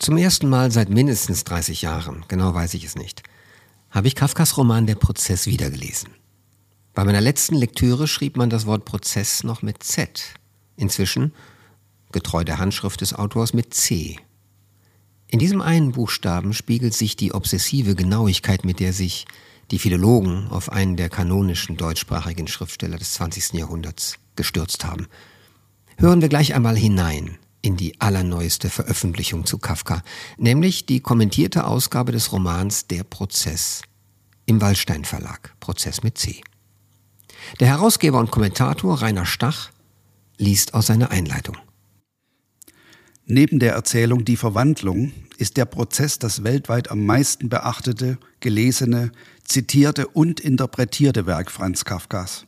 Zum ersten Mal seit mindestens 30 Jahren, genau weiß ich es nicht, habe ich Kafkas Roman Der Prozess wiedergelesen. Bei meiner letzten Lektüre schrieb man das Wort Prozess noch mit Z. Inzwischen, getreu der Handschrift des Autors, mit C. In diesem einen Buchstaben spiegelt sich die obsessive Genauigkeit, mit der sich die Philologen auf einen der kanonischen deutschsprachigen Schriftsteller des 20. Jahrhunderts gestürzt haben. Hören wir gleich einmal hinein in die allerneueste Veröffentlichung zu Kafka, nämlich die kommentierte Ausgabe des Romans Der Prozess im Wallstein Verlag, Prozess mit C. Der Herausgeber und Kommentator Rainer Stach liest aus seiner Einleitung. Neben der Erzählung Die Verwandlung ist der Prozess das weltweit am meisten beachtete, gelesene, zitierte und interpretierte Werk Franz Kafkas.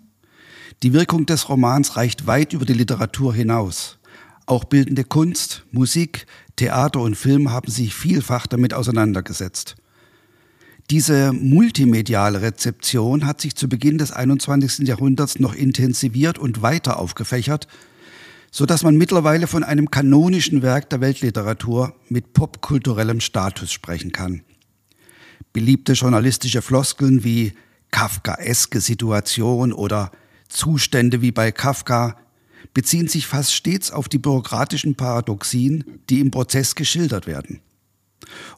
Die Wirkung des Romans reicht weit über die Literatur hinaus. Auch bildende Kunst, Musik, Theater und Film haben sich vielfach damit auseinandergesetzt. Diese multimediale Rezeption hat sich zu Beginn des 21. Jahrhunderts noch intensiviert und weiter aufgefächert, so dass man mittlerweile von einem kanonischen Werk der Weltliteratur mit popkulturellem Status sprechen kann. Beliebte journalistische Floskeln wie Kafkaeske Situation oder Zustände wie bei Kafka beziehen sich fast stets auf die bürokratischen Paradoxien, die im Prozess geschildert werden.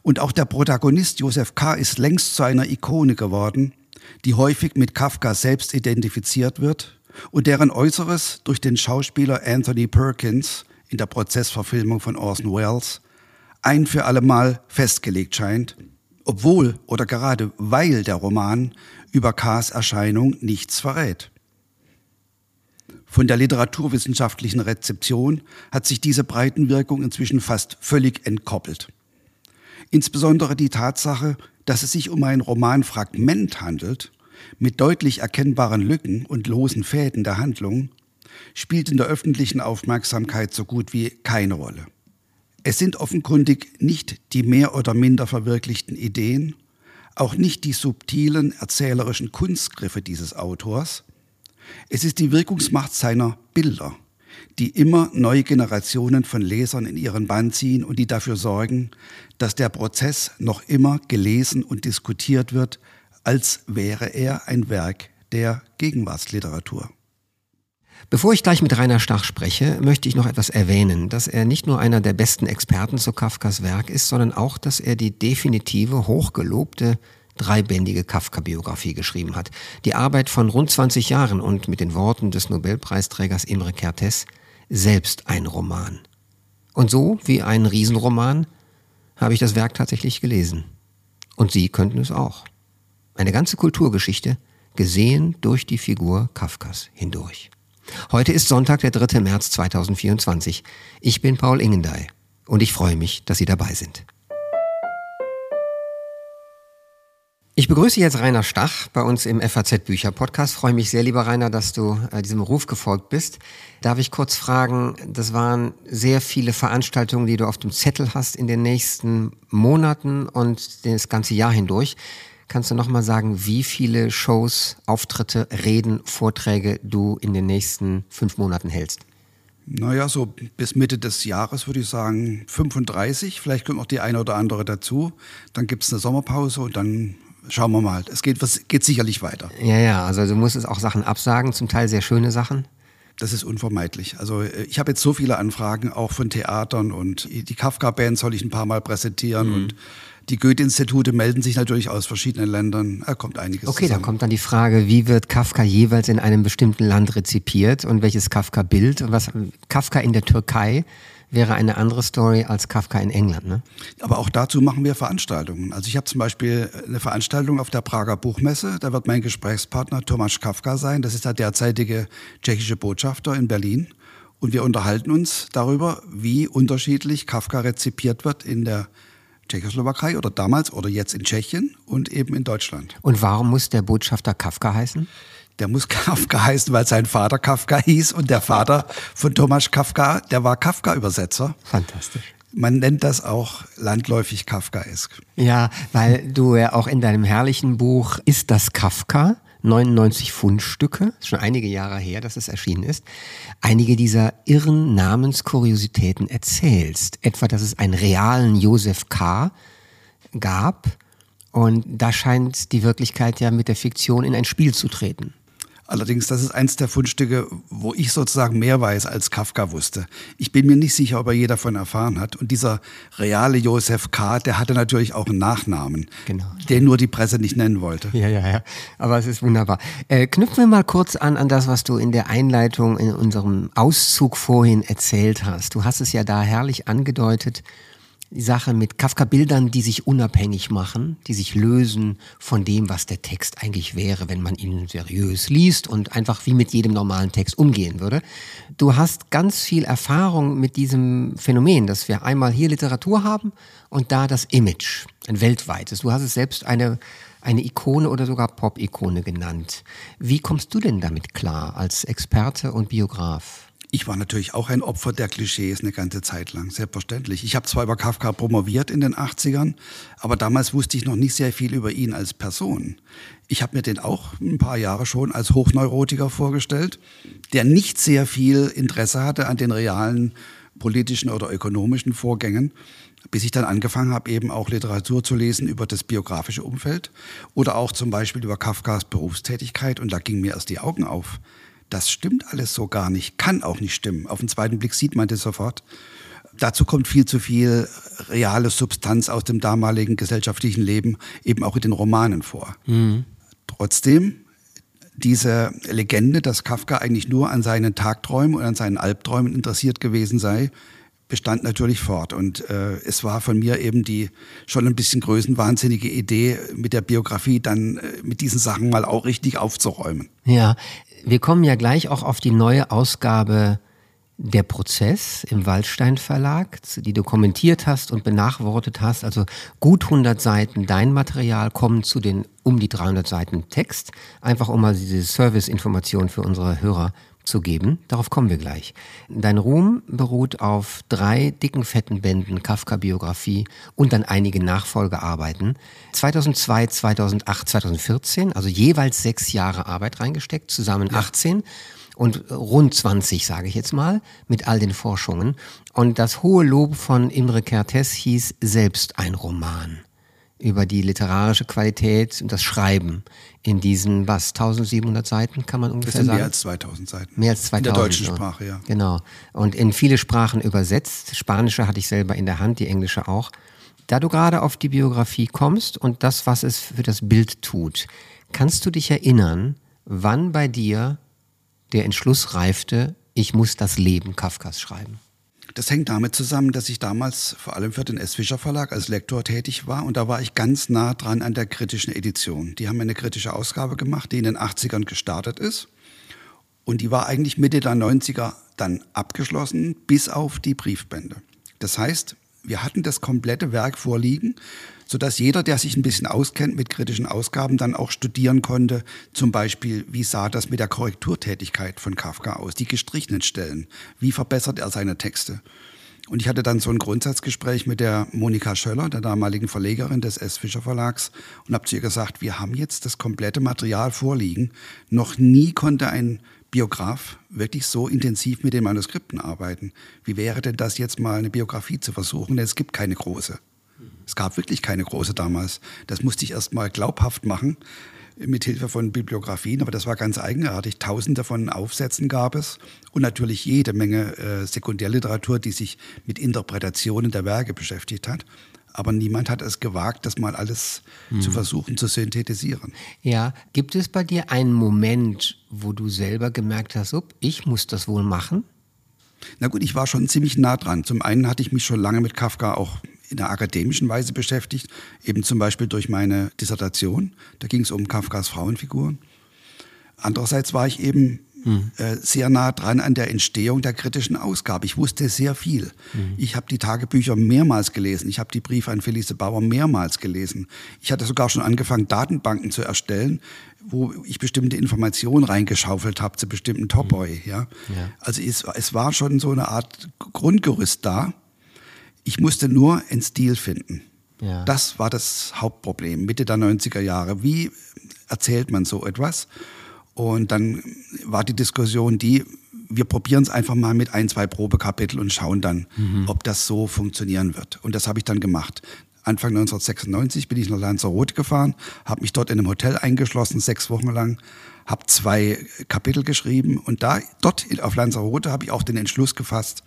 Und auch der Protagonist Josef K. ist längst zu einer Ikone geworden, die häufig mit Kafka selbst identifiziert wird und deren Äußeres durch den Schauspieler Anthony Perkins in der Prozessverfilmung von Orson Welles ein für allemal festgelegt scheint, obwohl oder gerade weil der Roman über K.s Erscheinung nichts verrät. Von der literaturwissenschaftlichen Rezeption hat sich diese Breitenwirkung inzwischen fast völlig entkoppelt. Insbesondere die Tatsache, dass es sich um ein Romanfragment handelt, mit deutlich erkennbaren Lücken und losen Fäden der Handlung, spielt in der öffentlichen Aufmerksamkeit so gut wie keine Rolle. Es sind offenkundig nicht die mehr oder minder verwirklichten Ideen, auch nicht die subtilen erzählerischen Kunstgriffe dieses Autors, es ist die Wirkungsmacht seiner Bilder, die immer neue Generationen von Lesern in ihren Bann ziehen und die dafür sorgen, dass der Prozess noch immer gelesen und diskutiert wird, als wäre er ein Werk der Gegenwartsliteratur. Bevor ich gleich mit Rainer Stach spreche, möchte ich noch etwas erwähnen, dass er nicht nur einer der besten Experten zu Kafkas Werk ist, sondern auch, dass er die definitive, hochgelobte dreibändige Kafka-Biografie geschrieben hat. Die Arbeit von rund 20 Jahren und mit den Worten des Nobelpreisträgers Imre Kertész selbst ein Roman. Und so wie ein Riesenroman habe ich das Werk tatsächlich gelesen. Und Sie könnten es auch. Eine ganze Kulturgeschichte, gesehen durch die Figur Kafkas hindurch. Heute ist Sonntag, der 3. März 2024. Ich bin Paul Ingendey und ich freue mich, dass Sie dabei sind. Ich begrüße jetzt Rainer Stach bei uns im FAZ Bücher Podcast. Freue mich sehr, lieber Rainer, dass du äh, diesem Ruf gefolgt bist. Darf ich kurz fragen, das waren sehr viele Veranstaltungen, die du auf dem Zettel hast in den nächsten Monaten und das ganze Jahr hindurch. Kannst du nochmal sagen, wie viele Shows, Auftritte, Reden, Vorträge du in den nächsten fünf Monaten hältst? Naja, so bis Mitte des Jahres würde ich sagen 35. Vielleicht kommt noch die eine oder andere dazu. Dann gibt es eine Sommerpause und dann schauen wir mal. Es geht, was, geht sicherlich weiter. Ja, ja, also du musst es auch Sachen absagen, zum Teil sehr schöne Sachen. Das ist unvermeidlich. Also äh, ich habe jetzt so viele Anfragen, auch von Theatern und die Kafka-Band soll ich ein paar Mal präsentieren mhm. und die Goethe-Institute melden sich natürlich aus verschiedenen Ländern. Da kommt einiges. Okay, zusammen. da kommt dann die Frage, wie wird Kafka jeweils in einem bestimmten Land rezipiert und welches Kafka-Bild und was Kafka in der Türkei wäre eine andere Story als Kafka in England. Ne? Aber auch dazu machen wir Veranstaltungen. Also ich habe zum Beispiel eine Veranstaltung auf der Prager Buchmesse. Da wird mein Gesprächspartner Tomasz Kafka sein. Das ist der derzeitige tschechische Botschafter in Berlin. Und wir unterhalten uns darüber, wie unterschiedlich Kafka rezipiert wird in der Tschechoslowakei oder damals oder jetzt in Tschechien und eben in Deutschland. Und warum muss der Botschafter Kafka heißen? Der muss Kafka heißen, weil sein Vater Kafka hieß und der Vater von Thomas Kafka, der war Kafka-Übersetzer. Fantastisch. Man nennt das auch landläufig Kafkaesk. Ja, weil du ja auch in deinem herrlichen Buch Ist das Kafka? 99 Fundstücke, schon einige Jahre her, dass es erschienen ist, einige dieser irren Namenskuriositäten erzählst. Etwa, dass es einen realen Josef K. gab. Und da scheint die Wirklichkeit ja mit der Fiktion in ein Spiel zu treten. Allerdings, das ist eins der Fundstücke, wo ich sozusagen mehr weiß, als Kafka wusste. Ich bin mir nicht sicher, ob er je davon erfahren hat. Und dieser reale Josef K., der hatte natürlich auch einen Nachnamen, genau. den nur die Presse nicht nennen wollte. Ja, ja, ja. Aber es ist wunderbar. Äh, knüpfen wir mal kurz an, an das, was du in der Einleitung in unserem Auszug vorhin erzählt hast. Du hast es ja da herrlich angedeutet die Sache mit Kafka-Bildern, die sich unabhängig machen, die sich lösen von dem, was der Text eigentlich wäre, wenn man ihn seriös liest und einfach wie mit jedem normalen Text umgehen würde. Du hast ganz viel Erfahrung mit diesem Phänomen, dass wir einmal hier Literatur haben und da das Image, ein weltweites. Du hast es selbst eine, eine Ikone oder sogar Pop-Ikone genannt. Wie kommst du denn damit klar als Experte und Biograf? Ich war natürlich auch ein Opfer der Klischees eine ganze Zeit lang, selbstverständlich. Ich habe zwar über Kafka promoviert in den 80ern, aber damals wusste ich noch nicht sehr viel über ihn als Person. Ich habe mir den auch ein paar Jahre schon als Hochneurotiker vorgestellt, der nicht sehr viel Interesse hatte an den realen politischen oder ökonomischen Vorgängen, bis ich dann angefangen habe, eben auch Literatur zu lesen über das biografische Umfeld oder auch zum Beispiel über Kafkas Berufstätigkeit und da gingen mir erst die Augen auf das stimmt alles so gar nicht, kann auch nicht stimmen. Auf den zweiten Blick sieht man das sofort. Dazu kommt viel zu viel reale Substanz aus dem damaligen gesellschaftlichen Leben eben auch in den Romanen vor. Mhm. Trotzdem, diese Legende, dass Kafka eigentlich nur an seinen Tagträumen und an seinen Albträumen interessiert gewesen sei, bestand natürlich fort. Und äh, es war von mir eben die schon ein bisschen größenwahnsinnige Idee, mit der Biografie dann äh, mit diesen Sachen mal auch richtig aufzuräumen. Ja, wir kommen ja gleich auch auf die neue Ausgabe der Prozess im Waldstein Verlag, die du kommentiert hast und benachwortet hast. Also gut 100 Seiten dein Material kommen zu den um die 300 Seiten Text. Einfach um mal diese Serviceinformation für unsere Hörer zu geben. Darauf kommen wir gleich. Dein Ruhm beruht auf drei dicken, fetten Bänden Kafka-Biografie und dann einige Nachfolgearbeiten. 2002, 2008, 2014, also jeweils sechs Jahre Arbeit reingesteckt, zusammen ja. 18 und rund 20, sage ich jetzt mal, mit all den Forschungen. Und das hohe Lob von Imre Kertész hieß selbst ein Roman über die literarische Qualität und das Schreiben in diesen, was, 1700 Seiten kann man ungefähr das sind sagen? mehr als 2000 Seiten. Mehr als 2000. In der deutschen Sprache, ja. Genau. Und in viele Sprachen übersetzt. Spanische hatte ich selber in der Hand, die englische auch. Da du gerade auf die Biografie kommst und das, was es für das Bild tut, kannst du dich erinnern, wann bei dir der Entschluss reifte, ich muss das Leben Kafkas schreiben? Das hängt damit zusammen, dass ich damals vor allem für den S. Fischer Verlag als Lektor tätig war und da war ich ganz nah dran an der kritischen Edition. Die haben eine kritische Ausgabe gemacht, die in den 80ern gestartet ist und die war eigentlich Mitte der 90er dann abgeschlossen, bis auf die Briefbände. Das heißt, wir hatten das komplette Werk vorliegen sodass jeder, der sich ein bisschen auskennt mit kritischen Ausgaben, dann auch studieren konnte, zum Beispiel, wie sah das mit der Korrekturtätigkeit von Kafka aus, die gestrichenen Stellen, wie verbessert er seine Texte. Und ich hatte dann so ein Grundsatzgespräch mit der Monika Schöller, der damaligen Verlegerin des S. Fischer Verlags, und habe zu ihr gesagt, wir haben jetzt das komplette Material vorliegen. Noch nie konnte ein Biograf wirklich so intensiv mit den Manuskripten arbeiten. Wie wäre denn das jetzt mal eine Biografie zu versuchen? Denn es gibt keine große. Es gab wirklich keine große damals. Das musste ich erst mal glaubhaft machen mit Hilfe von Bibliografien, aber das war ganz eigenartig. Tausende von Aufsätzen gab es und natürlich jede Menge äh, Sekundärliteratur, die sich mit Interpretationen der Werke beschäftigt hat. Aber niemand hat es gewagt, das mal alles hm. zu versuchen zu synthetisieren. Ja, gibt es bei dir einen Moment, wo du selber gemerkt hast, up, ich muss das wohl machen? Na gut, ich war schon ziemlich nah dran. Zum einen hatte ich mich schon lange mit Kafka auch in der akademischen Weise beschäftigt, eben zum Beispiel durch meine Dissertation. Da ging es um Kafkas Frauenfiguren. Andererseits war ich eben mhm. äh, sehr nah dran an der Entstehung der kritischen Ausgabe. Ich wusste sehr viel. Mhm. Ich habe die Tagebücher mehrmals gelesen. Ich habe die Briefe an Felice Bauer mehrmals gelesen. Ich hatte sogar schon angefangen, Datenbanken zu erstellen, wo ich bestimmte Informationen reingeschaufelt habe zu bestimmten Topoi. Ja? ja? Also es, es war schon so eine Art Grundgerüst da. Ich musste nur einen Stil finden. Ja. Das war das Hauptproblem, Mitte der 90er Jahre. Wie erzählt man so etwas? Und dann war die Diskussion die, wir probieren es einfach mal mit ein, zwei Probekapitel und schauen dann, mhm. ob das so funktionieren wird. Und das habe ich dann gemacht. Anfang 1996 bin ich nach Lanzarote gefahren, habe mich dort in einem Hotel eingeschlossen, sechs Wochen lang, habe zwei Kapitel geschrieben und da dort auf Lanzarote habe ich auch den Entschluss gefasst,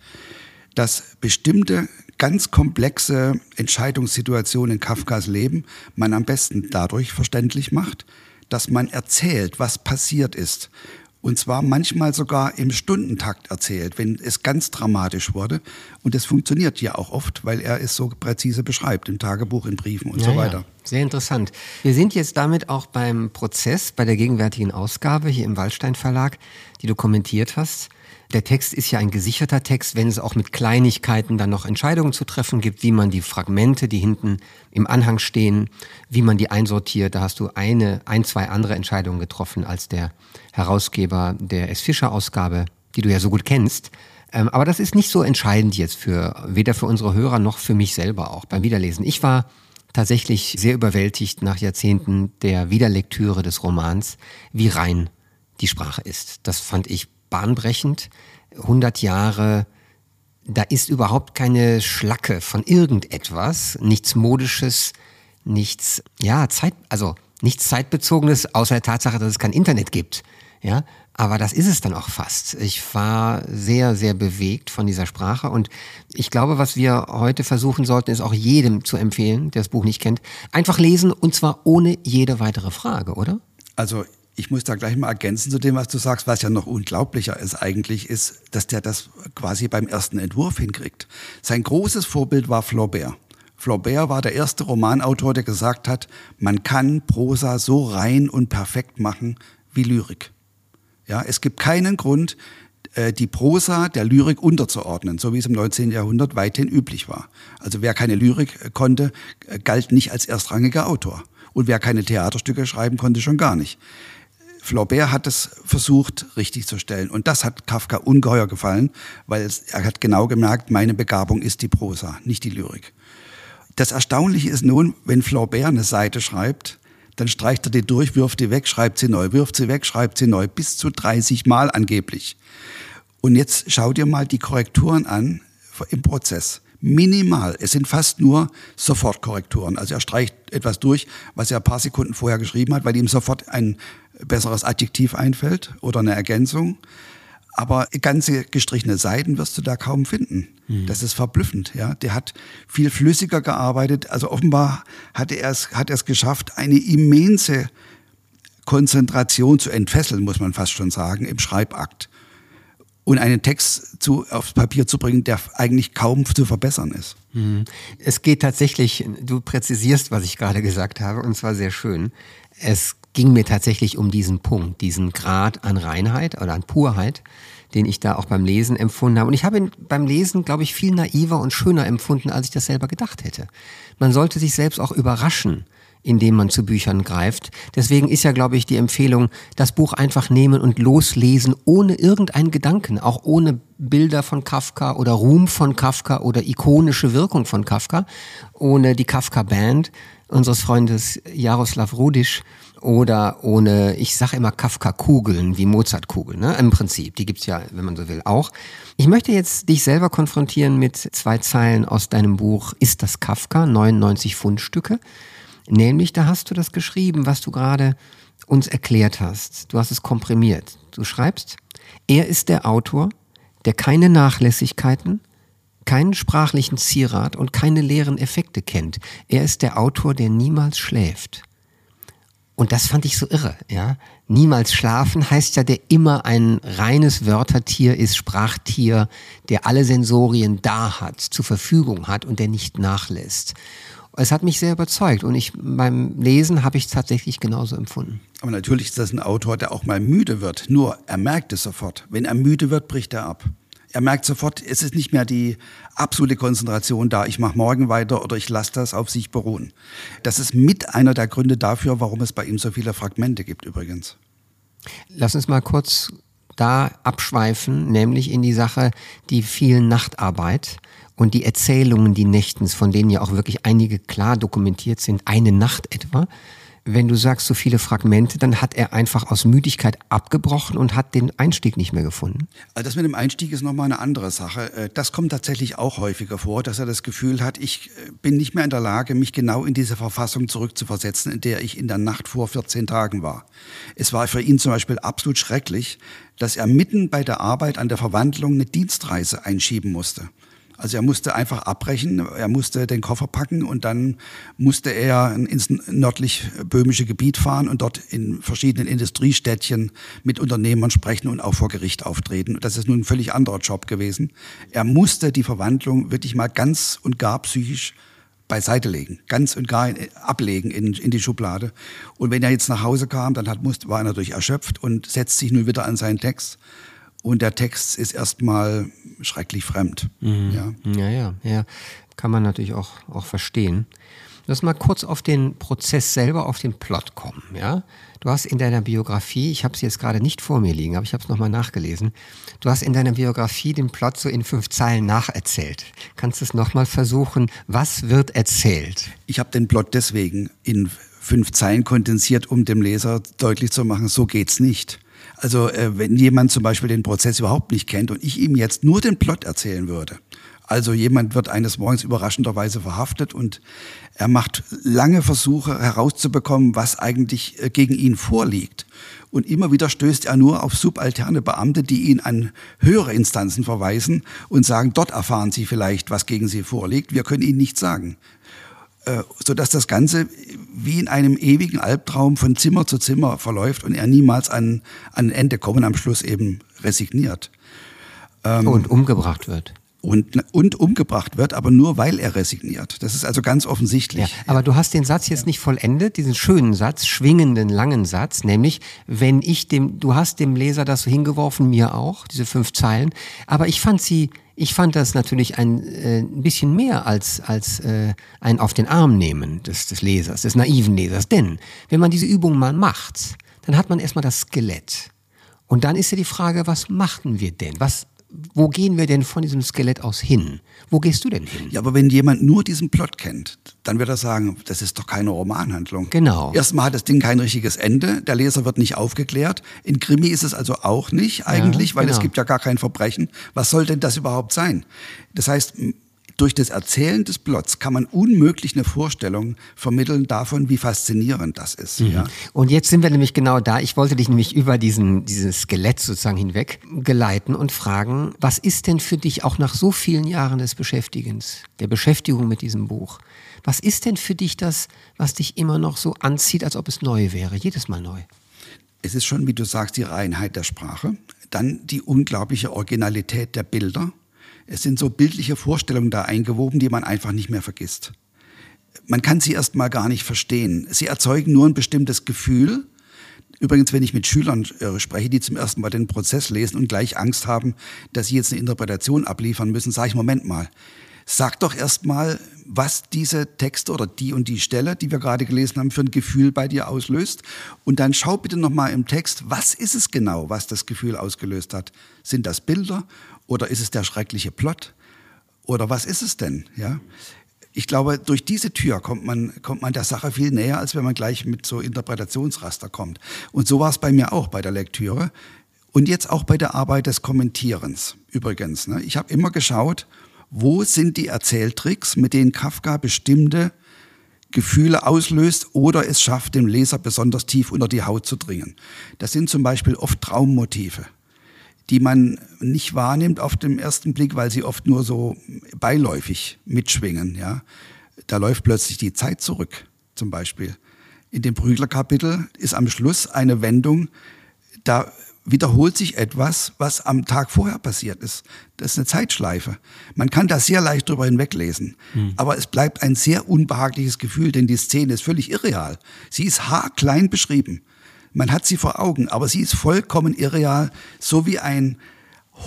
dass bestimmte ganz komplexe Entscheidungssituationen in Kafkas Leben man am besten dadurch verständlich macht, dass man erzählt, was passiert ist. Und zwar manchmal sogar im Stundentakt erzählt, wenn es ganz dramatisch wurde. Und das funktioniert ja auch oft, weil er es so präzise beschreibt, im Tagebuch, in Briefen und ja, so weiter. Ja. Sehr interessant. Wir sind jetzt damit auch beim Prozess, bei der gegenwärtigen Ausgabe hier im Waldstein Verlag, die du kommentiert hast. Der Text ist ja ein gesicherter Text, wenn es auch mit Kleinigkeiten dann noch Entscheidungen zu treffen gibt, wie man die Fragmente, die hinten im Anhang stehen, wie man die einsortiert. Da hast du eine, ein, zwei andere Entscheidungen getroffen als der Herausgeber der S. Fischer Ausgabe, die du ja so gut kennst. Ähm, aber das ist nicht so entscheidend jetzt für, weder für unsere Hörer noch für mich selber auch beim Wiederlesen. Ich war tatsächlich sehr überwältigt nach Jahrzehnten der Wiederlektüre des Romans, wie rein die Sprache ist. Das fand ich bahnbrechend. 100 Jahre, da ist überhaupt keine Schlacke von irgendetwas, nichts Modisches, nichts, ja, Zeit, also nichts Zeitbezogenes, außer der Tatsache, dass es kein Internet gibt. Ja, aber das ist es dann auch fast. Ich war sehr, sehr bewegt von dieser Sprache und ich glaube, was wir heute versuchen sollten, ist auch jedem zu empfehlen, der das Buch nicht kennt, einfach lesen und zwar ohne jede weitere Frage, oder? Also ich muss da gleich mal ergänzen zu dem, was du sagst, was ja noch unglaublicher ist eigentlich, ist, dass der das quasi beim ersten Entwurf hinkriegt. Sein großes Vorbild war Flaubert. Flaubert war der erste Romanautor, der gesagt hat, man kann Prosa so rein und perfekt machen wie Lyrik. Ja, es gibt keinen Grund, äh, die Prosa der Lyrik unterzuordnen, so wie es im 19. Jahrhundert weithin üblich war. Also wer keine Lyrik äh, konnte, äh, galt nicht als erstrangiger Autor. Und wer keine Theaterstücke schreiben konnte, schon gar nicht. Flaubert hat es versucht, richtig zu stellen. Und das hat Kafka ungeheuer gefallen, weil er hat genau gemerkt, meine Begabung ist die Prosa, nicht die Lyrik. Das Erstaunliche ist nun, wenn Flaubert eine Seite schreibt, dann streicht er die durch, wirft die weg, schreibt sie neu, wirft sie weg, schreibt sie neu, bis zu 30 Mal angeblich. Und jetzt schau dir mal die Korrekturen an im Prozess. Minimal. Es sind fast nur Sofortkorrekturen. Also er streicht etwas durch, was er ein paar Sekunden vorher geschrieben hat, weil ihm sofort ein besseres Adjektiv einfällt oder eine Ergänzung. Aber ganze gestrichene Seiten wirst du da kaum finden. Mhm. Das ist verblüffend. Ja, der hat viel flüssiger gearbeitet. Also offenbar hat er es, hat er es geschafft, eine immense Konzentration zu entfesseln, muss man fast schon sagen, im Schreibakt und einen Text zu, aufs Papier zu bringen, der eigentlich kaum zu verbessern ist. Mhm. Es geht tatsächlich, du präzisierst, was ich gerade gesagt habe, und zwar sehr schön. Es ging mir tatsächlich um diesen Punkt, diesen Grad an Reinheit oder an Purheit, den ich da auch beim Lesen empfunden habe. Und ich habe ihn beim Lesen, glaube ich, viel naiver und schöner empfunden, als ich das selber gedacht hätte. Man sollte sich selbst auch überraschen, indem man zu Büchern greift. Deswegen ist ja, glaube ich, die Empfehlung, das Buch einfach nehmen und loslesen, ohne irgendeinen Gedanken, auch ohne Bilder von Kafka oder Ruhm von Kafka oder ikonische Wirkung von Kafka, ohne die Kafka-Band unseres Freundes Jaroslav Rudisch, oder ohne, ich sage immer Kafka-Kugeln, wie Mozart-Kugeln, ne? im Prinzip. Die gibt's ja, wenn man so will, auch. Ich möchte jetzt dich selber konfrontieren mit zwei Zeilen aus deinem Buch Ist das Kafka? 99 Fundstücke. Nämlich, da hast du das geschrieben, was du gerade uns erklärt hast. Du hast es komprimiert. Du schreibst, er ist der Autor, der keine Nachlässigkeiten, keinen sprachlichen Zierat und keine leeren Effekte kennt. Er ist der Autor, der niemals schläft. Und das fand ich so irre, ja. Niemals schlafen heißt ja, der immer ein reines Wörtertier ist, Sprachtier, der alle Sensorien da hat, zur Verfügung hat und der nicht nachlässt. Es hat mich sehr überzeugt und ich beim Lesen habe ich es tatsächlich genauso empfunden. Aber natürlich ist das ein Autor, der auch mal müde wird. Nur er merkt es sofort. Wenn er müde wird, bricht er ab. Er merkt sofort, es ist nicht mehr die absolute Konzentration da, ich mache morgen weiter oder ich lasse das auf sich beruhen. Das ist mit einer der Gründe dafür, warum es bei ihm so viele Fragmente gibt übrigens. Lass uns mal kurz da abschweifen, nämlich in die Sache, die vielen Nachtarbeit und die Erzählungen, die nächtens, von denen ja auch wirklich einige klar dokumentiert sind, eine Nacht etwa. Wenn du sagst so viele Fragmente, dann hat er einfach aus Müdigkeit abgebrochen und hat den Einstieg nicht mehr gefunden? Also das mit dem Einstieg ist nochmal eine andere Sache. Äh, das kommt tatsächlich auch häufiger vor, dass er das Gefühl hat, ich äh, bin nicht mehr in der Lage, mich genau in diese Verfassung zurückzuversetzen, in der ich in der Nacht vor 14 Tagen war. Es war für ihn zum Beispiel absolut schrecklich, dass er mitten bei der Arbeit an der Verwandlung eine Dienstreise einschieben musste. Also er musste einfach abbrechen, er musste den Koffer packen und dann musste er ins nördlich böhmische Gebiet fahren und dort in verschiedenen Industriestädtchen mit Unternehmern sprechen und auch vor Gericht auftreten. Das ist nun ein völlig anderer Job gewesen. Er musste die Verwandlung wirklich mal ganz und gar psychisch beiseite legen, ganz und gar ablegen in, in die Schublade. Und wenn er jetzt nach Hause kam, dann hat, war er natürlich erschöpft und setzt sich nun wieder an seinen Text. Und der Text ist erstmal schrecklich fremd. Mhm. Ja. ja, ja, ja. Kann man natürlich auch, auch verstehen. Lass mal kurz auf den Prozess selber, auf den Plot kommen. Ja? Du hast in deiner Biografie, ich habe es jetzt gerade nicht vor mir liegen, aber ich habe es nochmal nachgelesen, du hast in deiner Biografie den Plot so in fünf Zeilen nacherzählt. Kannst du es nochmal versuchen? Was wird erzählt? Ich habe den Plot deswegen in fünf Zeilen kondensiert, um dem Leser deutlich zu machen, so geht's nicht. Also äh, wenn jemand zum Beispiel den Prozess überhaupt nicht kennt und ich ihm jetzt nur den Plot erzählen würde, also jemand wird eines Morgens überraschenderweise verhaftet und er macht lange Versuche herauszubekommen, was eigentlich äh, gegen ihn vorliegt. Und immer wieder stößt er nur auf subalterne Beamte, die ihn an höhere Instanzen verweisen und sagen, dort erfahren Sie vielleicht, was gegen Sie vorliegt. Wir können Ihnen nichts sagen. Äh, sodass das Ganze wie in einem ewigen Albtraum von Zimmer zu Zimmer verläuft und er niemals an, an ein Ende kommt und am Schluss eben resigniert. Ähm, und umgebracht wird. Und, und umgebracht wird, aber nur weil er resigniert. Das ist also ganz offensichtlich. Ja, aber du hast den Satz jetzt nicht vollendet, diesen schönen Satz, schwingenden, langen Satz, nämlich, wenn ich dem, du hast dem Leser das so hingeworfen, mir auch, diese fünf Zeilen, aber ich fand sie ich fand das natürlich ein, äh, ein bisschen mehr als, als äh, ein auf den Arm nehmen des, des Lesers, des naiven Lesers. Denn wenn man diese Übung mal macht, dann hat man erstmal das Skelett. Und dann ist ja die Frage, was machten wir denn? Was wo gehen wir denn von diesem Skelett aus hin? Wo gehst du denn hin? Ja, aber wenn jemand nur diesen Plot kennt, dann wird er sagen, das ist doch keine Romanhandlung. Genau. Erstmal hat das Ding kein richtiges Ende, der Leser wird nicht aufgeklärt. In Krimi ist es also auch nicht eigentlich, ja, weil genau. es gibt ja gar kein Verbrechen. Was soll denn das überhaupt sein? Das heißt, durch das Erzählen des Plots kann man unmöglich eine Vorstellung vermitteln davon, wie faszinierend das ist. Mhm. Ja? Und jetzt sind wir nämlich genau da. Ich wollte dich nämlich über diesen, dieses Skelett sozusagen hinweg geleiten und fragen, was ist denn für dich auch nach so vielen Jahren des Beschäftigens, der Beschäftigung mit diesem Buch, was ist denn für dich das, was dich immer noch so anzieht, als ob es neu wäre, jedes Mal neu? Es ist schon, wie du sagst, die Reinheit der Sprache, dann die unglaubliche Originalität der Bilder, es sind so bildliche Vorstellungen da eingewoben, die man einfach nicht mehr vergisst. Man kann sie erst mal gar nicht verstehen. Sie erzeugen nur ein bestimmtes Gefühl. Übrigens, wenn ich mit Schülern äh, spreche, die zum ersten Mal den Prozess lesen und gleich Angst haben, dass sie jetzt eine Interpretation abliefern müssen, sage ich, Moment mal, sag doch erst mal, was diese Texte oder die und die Stelle, die wir gerade gelesen haben, für ein Gefühl bei dir auslöst. Und dann schau bitte noch mal im Text, was ist es genau, was das Gefühl ausgelöst hat? Sind das Bilder oder ist es der schreckliche Plot? Oder was ist es denn? Ja? Ich glaube, durch diese Tür kommt man, kommt man der Sache viel näher, als wenn man gleich mit so Interpretationsraster kommt. Und so war es bei mir auch bei der Lektüre. Und jetzt auch bei der Arbeit des Kommentierens übrigens. Ne? Ich habe immer geschaut, wo sind die Erzähltricks, mit denen Kafka bestimmte Gefühle auslöst oder es schafft, dem Leser besonders tief unter die Haut zu dringen. Das sind zum Beispiel oft Traummotive die man nicht wahrnimmt auf den ersten Blick, weil sie oft nur so beiläufig mitschwingen. Ja. Da läuft plötzlich die Zeit zurück, zum Beispiel. In dem Prügler-Kapitel ist am Schluss eine Wendung, da wiederholt sich etwas, was am Tag vorher passiert ist. Das ist eine Zeitschleife. Man kann da sehr leicht drüber hinweglesen. Hm. Aber es bleibt ein sehr unbehagliches Gefühl, denn die Szene ist völlig irreal. Sie ist haarklein beschrieben. Man hat sie vor Augen, aber sie ist vollkommen irreal, so wie ein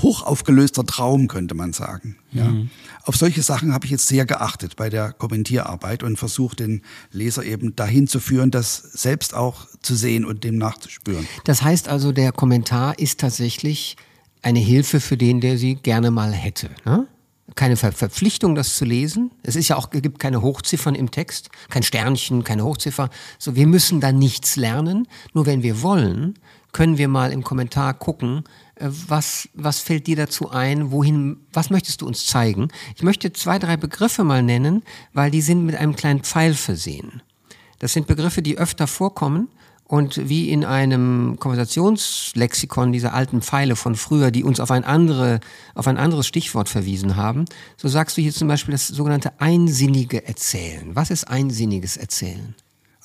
hochaufgelöster Traum, könnte man sagen. Ja. Mhm. Auf solche Sachen habe ich jetzt sehr geachtet bei der Kommentierarbeit und versucht, den Leser eben dahin zu führen, das selbst auch zu sehen und dem nachzuspüren. Das heißt also, der Kommentar ist tatsächlich eine Hilfe für den, der sie gerne mal hätte. Ne? keine Ver Verpflichtung, das zu lesen. Es ist ja auch, gibt keine Hochziffern im Text, kein Sternchen, keine Hochziffer. So, wir müssen da nichts lernen. Nur wenn wir wollen, können wir mal im Kommentar gucken, was, was fällt dir dazu ein? Wohin, was möchtest du uns zeigen? Ich möchte zwei, drei Begriffe mal nennen, weil die sind mit einem kleinen Pfeil versehen. Das sind Begriffe, die öfter vorkommen und wie in einem Konversationslexikon dieser alten Pfeile von früher, die uns auf ein, andere, auf ein anderes Stichwort verwiesen haben, so sagst du hier zum Beispiel das sogenannte einsinnige Erzählen. Was ist einsinniges Erzählen?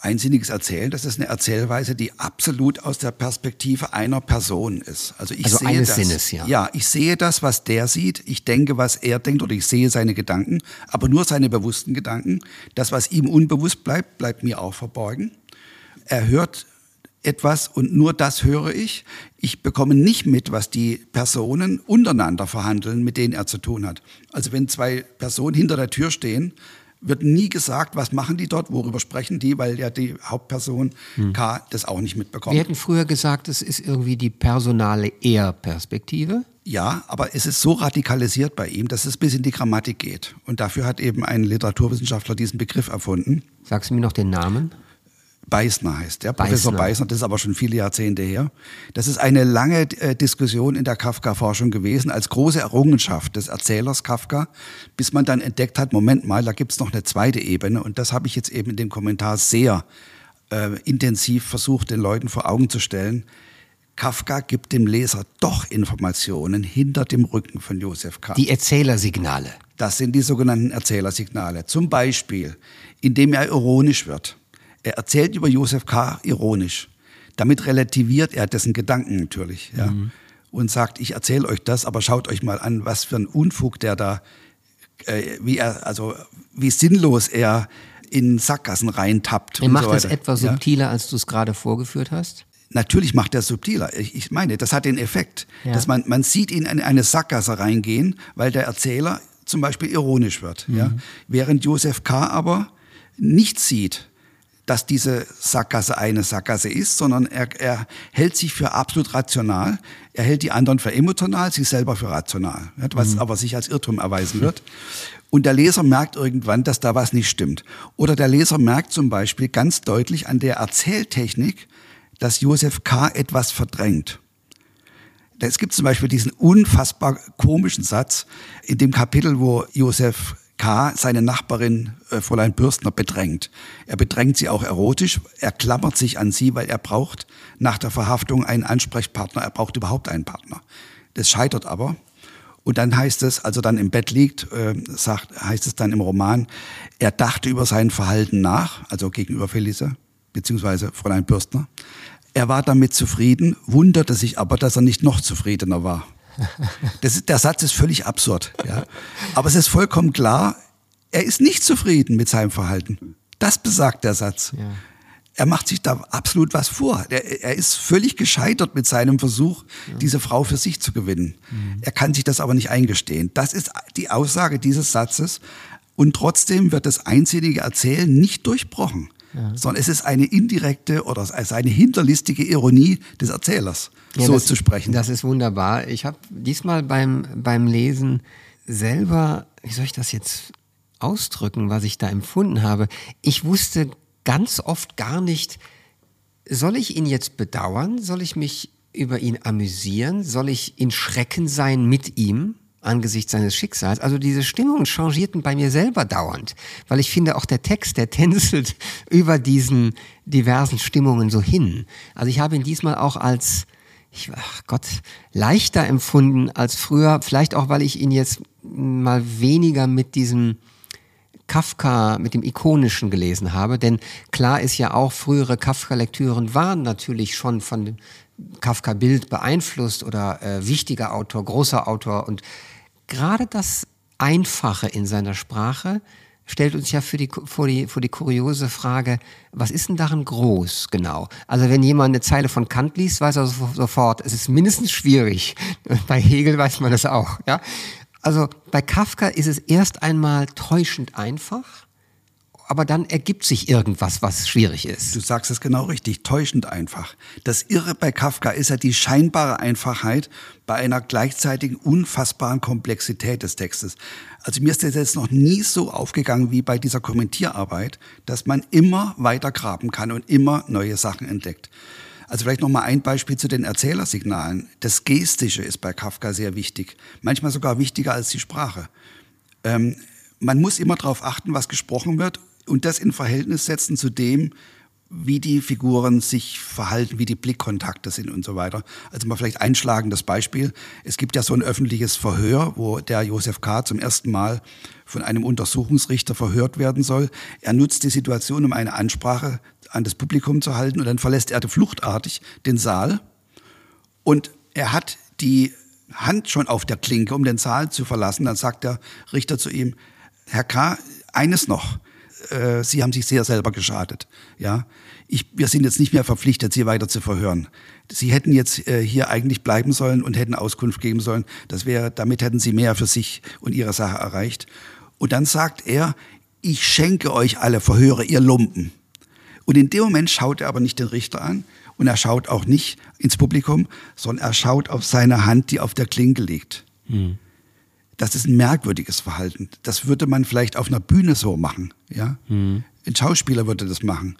Einsinniges Erzählen, das ist eine Erzählweise, die absolut aus der Perspektive einer Person ist. Also ich also sehe eines das, Sinnes, ja. Ja, ich sehe das, was der sieht, ich denke, was er denkt oder ich sehe seine Gedanken, aber nur seine bewussten Gedanken. Das, was ihm unbewusst bleibt, bleibt mir auch verborgen. Er hört etwas und nur das höre ich. Ich bekomme nicht mit, was die Personen untereinander verhandeln, mit denen er zu tun hat. Also wenn zwei Personen hinter der Tür stehen, wird nie gesagt, was machen die dort, worüber sprechen die, weil ja die Hauptperson hm. K das auch nicht mitbekommt. Wir hätten früher gesagt, es ist irgendwie die personale Er-Perspektive. Ja, aber es ist so radikalisiert bei ihm, dass es bis in die Grammatik geht. Und dafür hat eben ein Literaturwissenschaftler diesen Begriff erfunden. Sagst du mir noch den Namen? Beißner heißt der, Professor Beißner. Beißner, das ist aber schon viele Jahrzehnte her. Das ist eine lange äh, Diskussion in der Kafka-Forschung gewesen, als große Errungenschaft des Erzählers Kafka, bis man dann entdeckt hat, Moment mal, da gibt's noch eine zweite Ebene und das habe ich jetzt eben in dem Kommentar sehr äh, intensiv versucht, den Leuten vor Augen zu stellen. Kafka gibt dem Leser doch Informationen hinter dem Rücken von Josef K. Die Erzählersignale. Das sind die sogenannten Erzählersignale. Zum Beispiel, indem er ironisch wird. Er erzählt über Josef K. ironisch. Damit relativiert er dessen Gedanken natürlich. Ja. Mhm. Und sagt, ich erzähle euch das, aber schaut euch mal an, was für ein Unfug der da, äh, wie er, also wie sinnlos er in Sackgassen reintappt. Er macht so das etwas subtiler, ja. als du es gerade vorgeführt hast? Natürlich macht er subtiler. Ich, ich meine, das hat den Effekt, ja. dass man, man sieht ihn in eine Sackgasse reingehen, weil der Erzähler zum Beispiel ironisch wird. Mhm. Ja? Während Josef K. aber nicht sieht, dass diese Sackgasse eine Sackgasse ist, sondern er, er hält sich für absolut rational. Er hält die anderen für emotional, sich selber für rational, was mhm. aber sich als Irrtum erweisen wird. Und der Leser merkt irgendwann, dass da was nicht stimmt. Oder der Leser merkt zum Beispiel ganz deutlich an der Erzähltechnik, dass Josef K. etwas verdrängt. Es gibt zum Beispiel diesen unfassbar komischen Satz in dem Kapitel, wo Josef K. seine Nachbarin äh, Fräulein Bürstner bedrängt. Er bedrängt sie auch erotisch, er klammert sich an sie, weil er braucht nach der Verhaftung einen Ansprechpartner, er braucht überhaupt einen Partner. Das scheitert aber. Und dann heißt es, als er dann im Bett liegt, äh, sagt, heißt es dann im Roman, er dachte über sein Verhalten nach, also gegenüber Felice, beziehungsweise Fräulein Bürstner. Er war damit zufrieden, wunderte sich aber, dass er nicht noch zufriedener war. Das der Satz ist völlig absurd. Ja. Aber es ist vollkommen klar, er ist nicht zufrieden mit seinem Verhalten. Das besagt der Satz. Ja. Er macht sich da absolut was vor. Er, er, ist völlig gescheitert mit seinem Versuch, ja. diese Frau für sich zu gewinnen. Mhm. Er kann sich das aber nicht eingestehen. Das ist die Aussage dieses Satzes. Und trotzdem wird das einsinnige Erzählen nicht durchbrochen ja. sondern es ist eine indirekte oder es ist eine hinterlistige Ironie des Erzählers, ja, so das, zu sprechen. Das ist wunderbar. Ich habe diesmal beim, beim Lesen selber, wie soll ich das jetzt ausdrücken, was ich da empfunden habe? Ich wusste ganz oft gar nicht, soll ich ihn jetzt bedauern? Soll ich mich über ihn amüsieren? Soll ich in Schrecken sein mit ihm? Angesichts seines Schicksals. Also diese Stimmungen changierten bei mir selber dauernd, weil ich finde, auch der Text, der tänzelt über diesen diversen Stimmungen so hin. Also ich habe ihn diesmal auch als, ich, ach Gott, leichter empfunden als früher, vielleicht auch, weil ich ihn jetzt mal weniger mit diesem Kafka mit dem Ikonischen gelesen habe, denn klar ist ja auch, frühere Kafka-Lektüren waren natürlich schon von Kafka-Bild beeinflusst oder äh, wichtiger Autor, großer Autor und gerade das Einfache in seiner Sprache stellt uns ja für die, vor, die, vor die kuriose Frage, was ist denn darin groß genau? Also wenn jemand eine Zeile von Kant liest, weiß er sofort, es ist mindestens schwierig. Bei Hegel weiß man das auch. Ja? Also bei Kafka ist es erst einmal täuschend einfach, aber dann ergibt sich irgendwas, was schwierig ist. Du sagst es genau richtig, täuschend einfach. Das Irre bei Kafka ist ja die scheinbare Einfachheit bei einer gleichzeitigen unfassbaren Komplexität des Textes. Also mir ist das jetzt noch nie so aufgegangen wie bei dieser Kommentierarbeit, dass man immer weiter graben kann und immer neue Sachen entdeckt. Also vielleicht noch mal ein Beispiel zu den Erzählersignalen. Das Gestische ist bei Kafka sehr wichtig, manchmal sogar wichtiger als die Sprache. Ähm, man muss immer darauf achten, was gesprochen wird und das in Verhältnis setzen zu dem, wie die Figuren sich verhalten, wie die Blickkontakte sind und so weiter. Also mal vielleicht einschlagendes Beispiel. Es gibt ja so ein öffentliches Verhör, wo der Josef K. zum ersten Mal von einem Untersuchungsrichter verhört werden soll. Er nutzt die Situation, um eine Ansprache an das Publikum zu halten und dann verlässt er fluchtartig den Saal und er hat die Hand schon auf der Klinke, um den Saal zu verlassen. Dann sagt der Richter zu ihm, Herr K., eines noch. Äh, Sie haben sich sehr selber geschadet. Ja, ich, wir sind jetzt nicht mehr verpflichtet, Sie weiter zu verhören. Sie hätten jetzt äh, hier eigentlich bleiben sollen und hätten Auskunft geben sollen. Das wäre, damit hätten Sie mehr für sich und Ihre Sache erreicht. Und dann sagt er, ich schenke euch alle Verhöre, ihr Lumpen. Und in dem Moment schaut er aber nicht den Richter an und er schaut auch nicht ins Publikum, sondern er schaut auf seine Hand, die auf der Klinke liegt. Hm. Das ist ein merkwürdiges Verhalten. Das würde man vielleicht auf einer Bühne so machen. Ja? Hm. Ein Schauspieler würde das machen.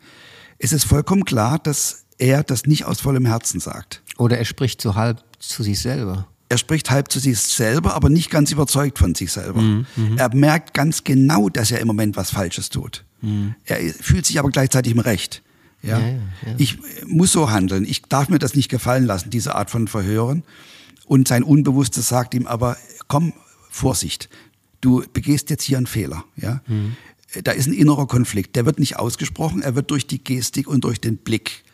Es ist vollkommen klar, dass er das nicht aus vollem Herzen sagt. Oder er spricht so halb zu sich selber. Er spricht halb zu sich selber, aber nicht ganz überzeugt von sich selber. Mhm. Er merkt ganz genau, dass er im Moment was Falsches tut. Mhm. Er fühlt sich aber gleichzeitig im Recht. Ja, ja, ja? Ich muss so handeln. Ich darf mir das nicht gefallen lassen, diese Art von Verhören. Und sein Unbewusstes sagt ihm aber, komm, Vorsicht, du begehst jetzt hier einen Fehler. Ja? Mhm. Da ist ein innerer Konflikt, der wird nicht ausgesprochen, er wird durch die Gestik und durch den Blick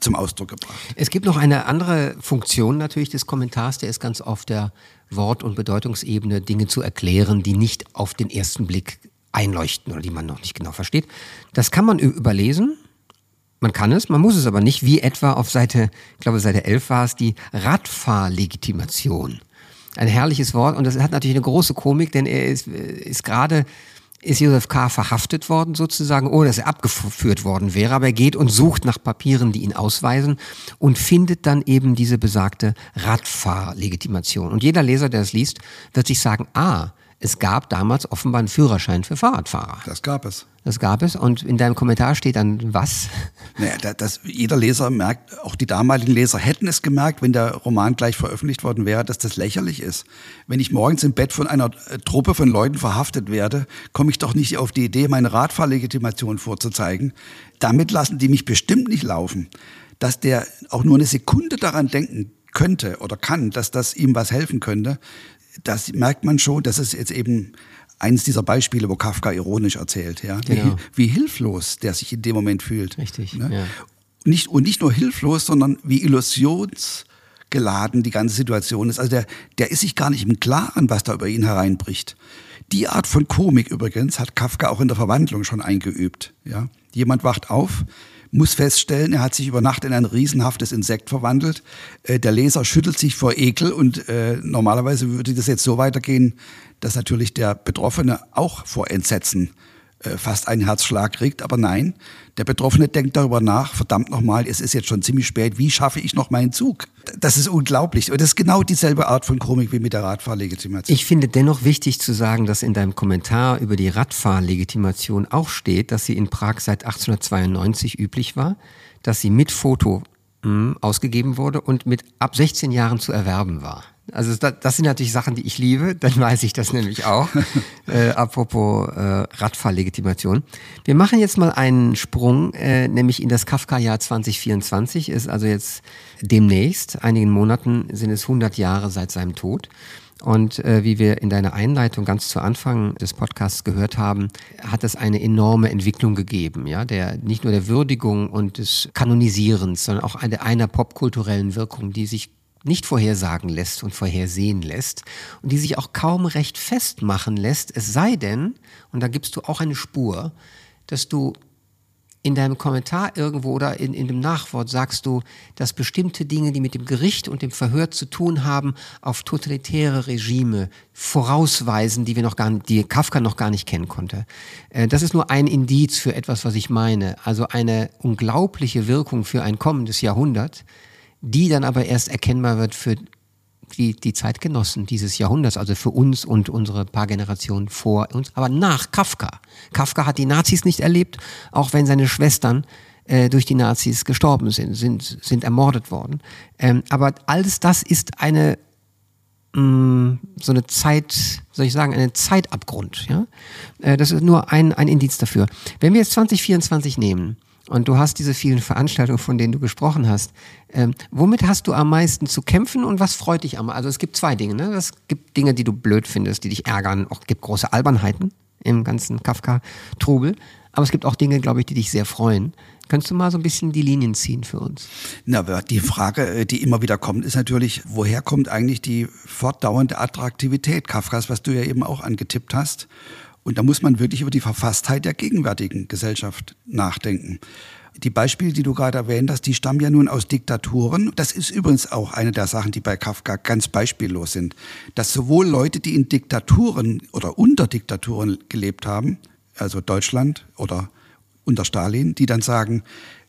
zum Ausdruck gebracht. Es gibt noch eine andere Funktion natürlich des Kommentars, der ist ganz auf der Wort- und Bedeutungsebene, Dinge zu erklären, die nicht auf den ersten Blick einleuchten oder die man noch nicht genau versteht. Das kann man überlesen. Man kann es, man muss es aber nicht, wie etwa auf Seite, ich glaube Seite 11 war es, die Radfahrlegitimation ein herrliches Wort und das hat natürlich eine große Komik, denn er ist, ist gerade ist Josef K. verhaftet worden sozusagen, ohne dass er abgeführt worden wäre, aber er geht und sucht nach Papieren, die ihn ausweisen und findet dann eben diese besagte Radfahrlegitimation. Und jeder Leser, der es liest, wird sich sagen, ah, es gab damals offenbar einen Führerschein für Fahrradfahrer. Das gab es. Das gab es. Und in deinem Kommentar steht dann was? Naja, das, jeder Leser merkt, auch die damaligen Leser hätten es gemerkt, wenn der Roman gleich veröffentlicht worden wäre, dass das lächerlich ist. Wenn ich morgens im Bett von einer äh, Truppe von Leuten verhaftet werde, komme ich doch nicht auf die Idee, meine Radfahrlegitimation vorzuzeigen. Damit lassen die mich bestimmt nicht laufen. Dass der auch nur eine Sekunde daran denken könnte oder kann, dass das ihm was helfen könnte, das merkt man schon, das ist jetzt eben eines dieser Beispiele, wo Kafka ironisch erzählt, ja, genau. wie, wie, hilflos der sich in dem Moment fühlt. Richtig. Ne? Ja. Nicht, und nicht nur hilflos, sondern wie illusionsgeladen die ganze Situation ist. Also der, der ist sich gar nicht im Klaren, was da über ihn hereinbricht. Die Art von Komik übrigens hat Kafka auch in der Verwandlung schon eingeübt. Ja? Jemand wacht auf, muss feststellen, er hat sich über Nacht in ein riesenhaftes Insekt verwandelt. Äh, der Leser schüttelt sich vor Ekel und äh, normalerweise würde das jetzt so weitergehen, dass natürlich der Betroffene auch vor Entsetzen äh, fast einen Herzschlag kriegt. Aber nein, der Betroffene denkt darüber nach, verdammt nochmal, es ist jetzt schon ziemlich spät, wie schaffe ich noch meinen Zug? Das ist unglaublich. Und das ist genau dieselbe Art von Komik wie mit der Radfahrlegitimation. Ich finde dennoch wichtig zu sagen, dass in deinem Kommentar über die Radfahrlegitimation auch steht, dass sie in Prag seit 1892 üblich war, dass sie mit Foto hm, ausgegeben wurde und mit ab 16 Jahren zu erwerben war. Also das, das, sind natürlich Sachen, die ich liebe, dann weiß ich das nämlich auch. äh, apropos äh, Radfahrlegitimation. Wir machen jetzt mal einen Sprung, äh, nämlich in das Kafka-Jahr 2024, ist also jetzt demnächst, einigen Monaten sind es 100 Jahre seit seinem Tod. Und äh, wie wir in deiner Einleitung ganz zu Anfang des Podcasts gehört haben, hat es eine enorme Entwicklung gegeben, ja, der nicht nur der Würdigung und des Kanonisierens, sondern auch eine, einer popkulturellen Wirkung, die sich nicht vorhersagen lässt und vorhersehen lässt und die sich auch kaum recht festmachen lässt, es sei denn, und da gibst du auch eine Spur, dass du in deinem Kommentar irgendwo oder in, in dem Nachwort sagst du, dass bestimmte Dinge, die mit dem Gericht und dem Verhör zu tun haben, auf totalitäre Regime vorausweisen, die wir noch gar die Kafka noch gar nicht kennen konnte. Äh, das ist nur ein Indiz für etwas, was ich meine. Also eine unglaubliche Wirkung für ein kommendes Jahrhundert, die dann aber erst erkennbar wird für die, die Zeitgenossen dieses Jahrhunderts, also für uns und unsere paar Generationen vor uns, aber nach Kafka. Kafka hat die Nazis nicht erlebt, auch wenn seine Schwestern äh, durch die Nazis gestorben sind, sind, sind ermordet worden. Ähm, aber alles das ist eine mh, mm, so eine Zeit, soll ich sagen, einen Zeitabgrund. Ja? Äh, das ist nur ein, ein Indiz dafür. Wenn wir jetzt 2024 nehmen, und du hast diese vielen Veranstaltungen, von denen du gesprochen hast. Ähm, womit hast du am meisten zu kämpfen und was freut dich am meisten? Also es gibt zwei Dinge. Ne? Es gibt Dinge, die du blöd findest, die dich ärgern. Auch gibt große Albernheiten im ganzen Kafka-Trubel. Aber es gibt auch Dinge, glaube ich, die dich sehr freuen. Könntest du mal so ein bisschen die Linien ziehen für uns? Na, die Frage, äh, die immer wieder kommt, ist natürlich, woher kommt eigentlich die fortdauernde Attraktivität Kafkas, was du ja eben auch angetippt hast? Und da muss man wirklich über die Verfasstheit der gegenwärtigen Gesellschaft nachdenken. Die Beispiele, die du gerade erwähnt hast, die stammen ja nun aus Diktaturen. Das ist übrigens auch eine der Sachen, die bei Kafka ganz beispiellos sind. Dass sowohl Leute, die in Diktaturen oder unter Diktaturen gelebt haben, also Deutschland oder unter Stalin, die dann sagen,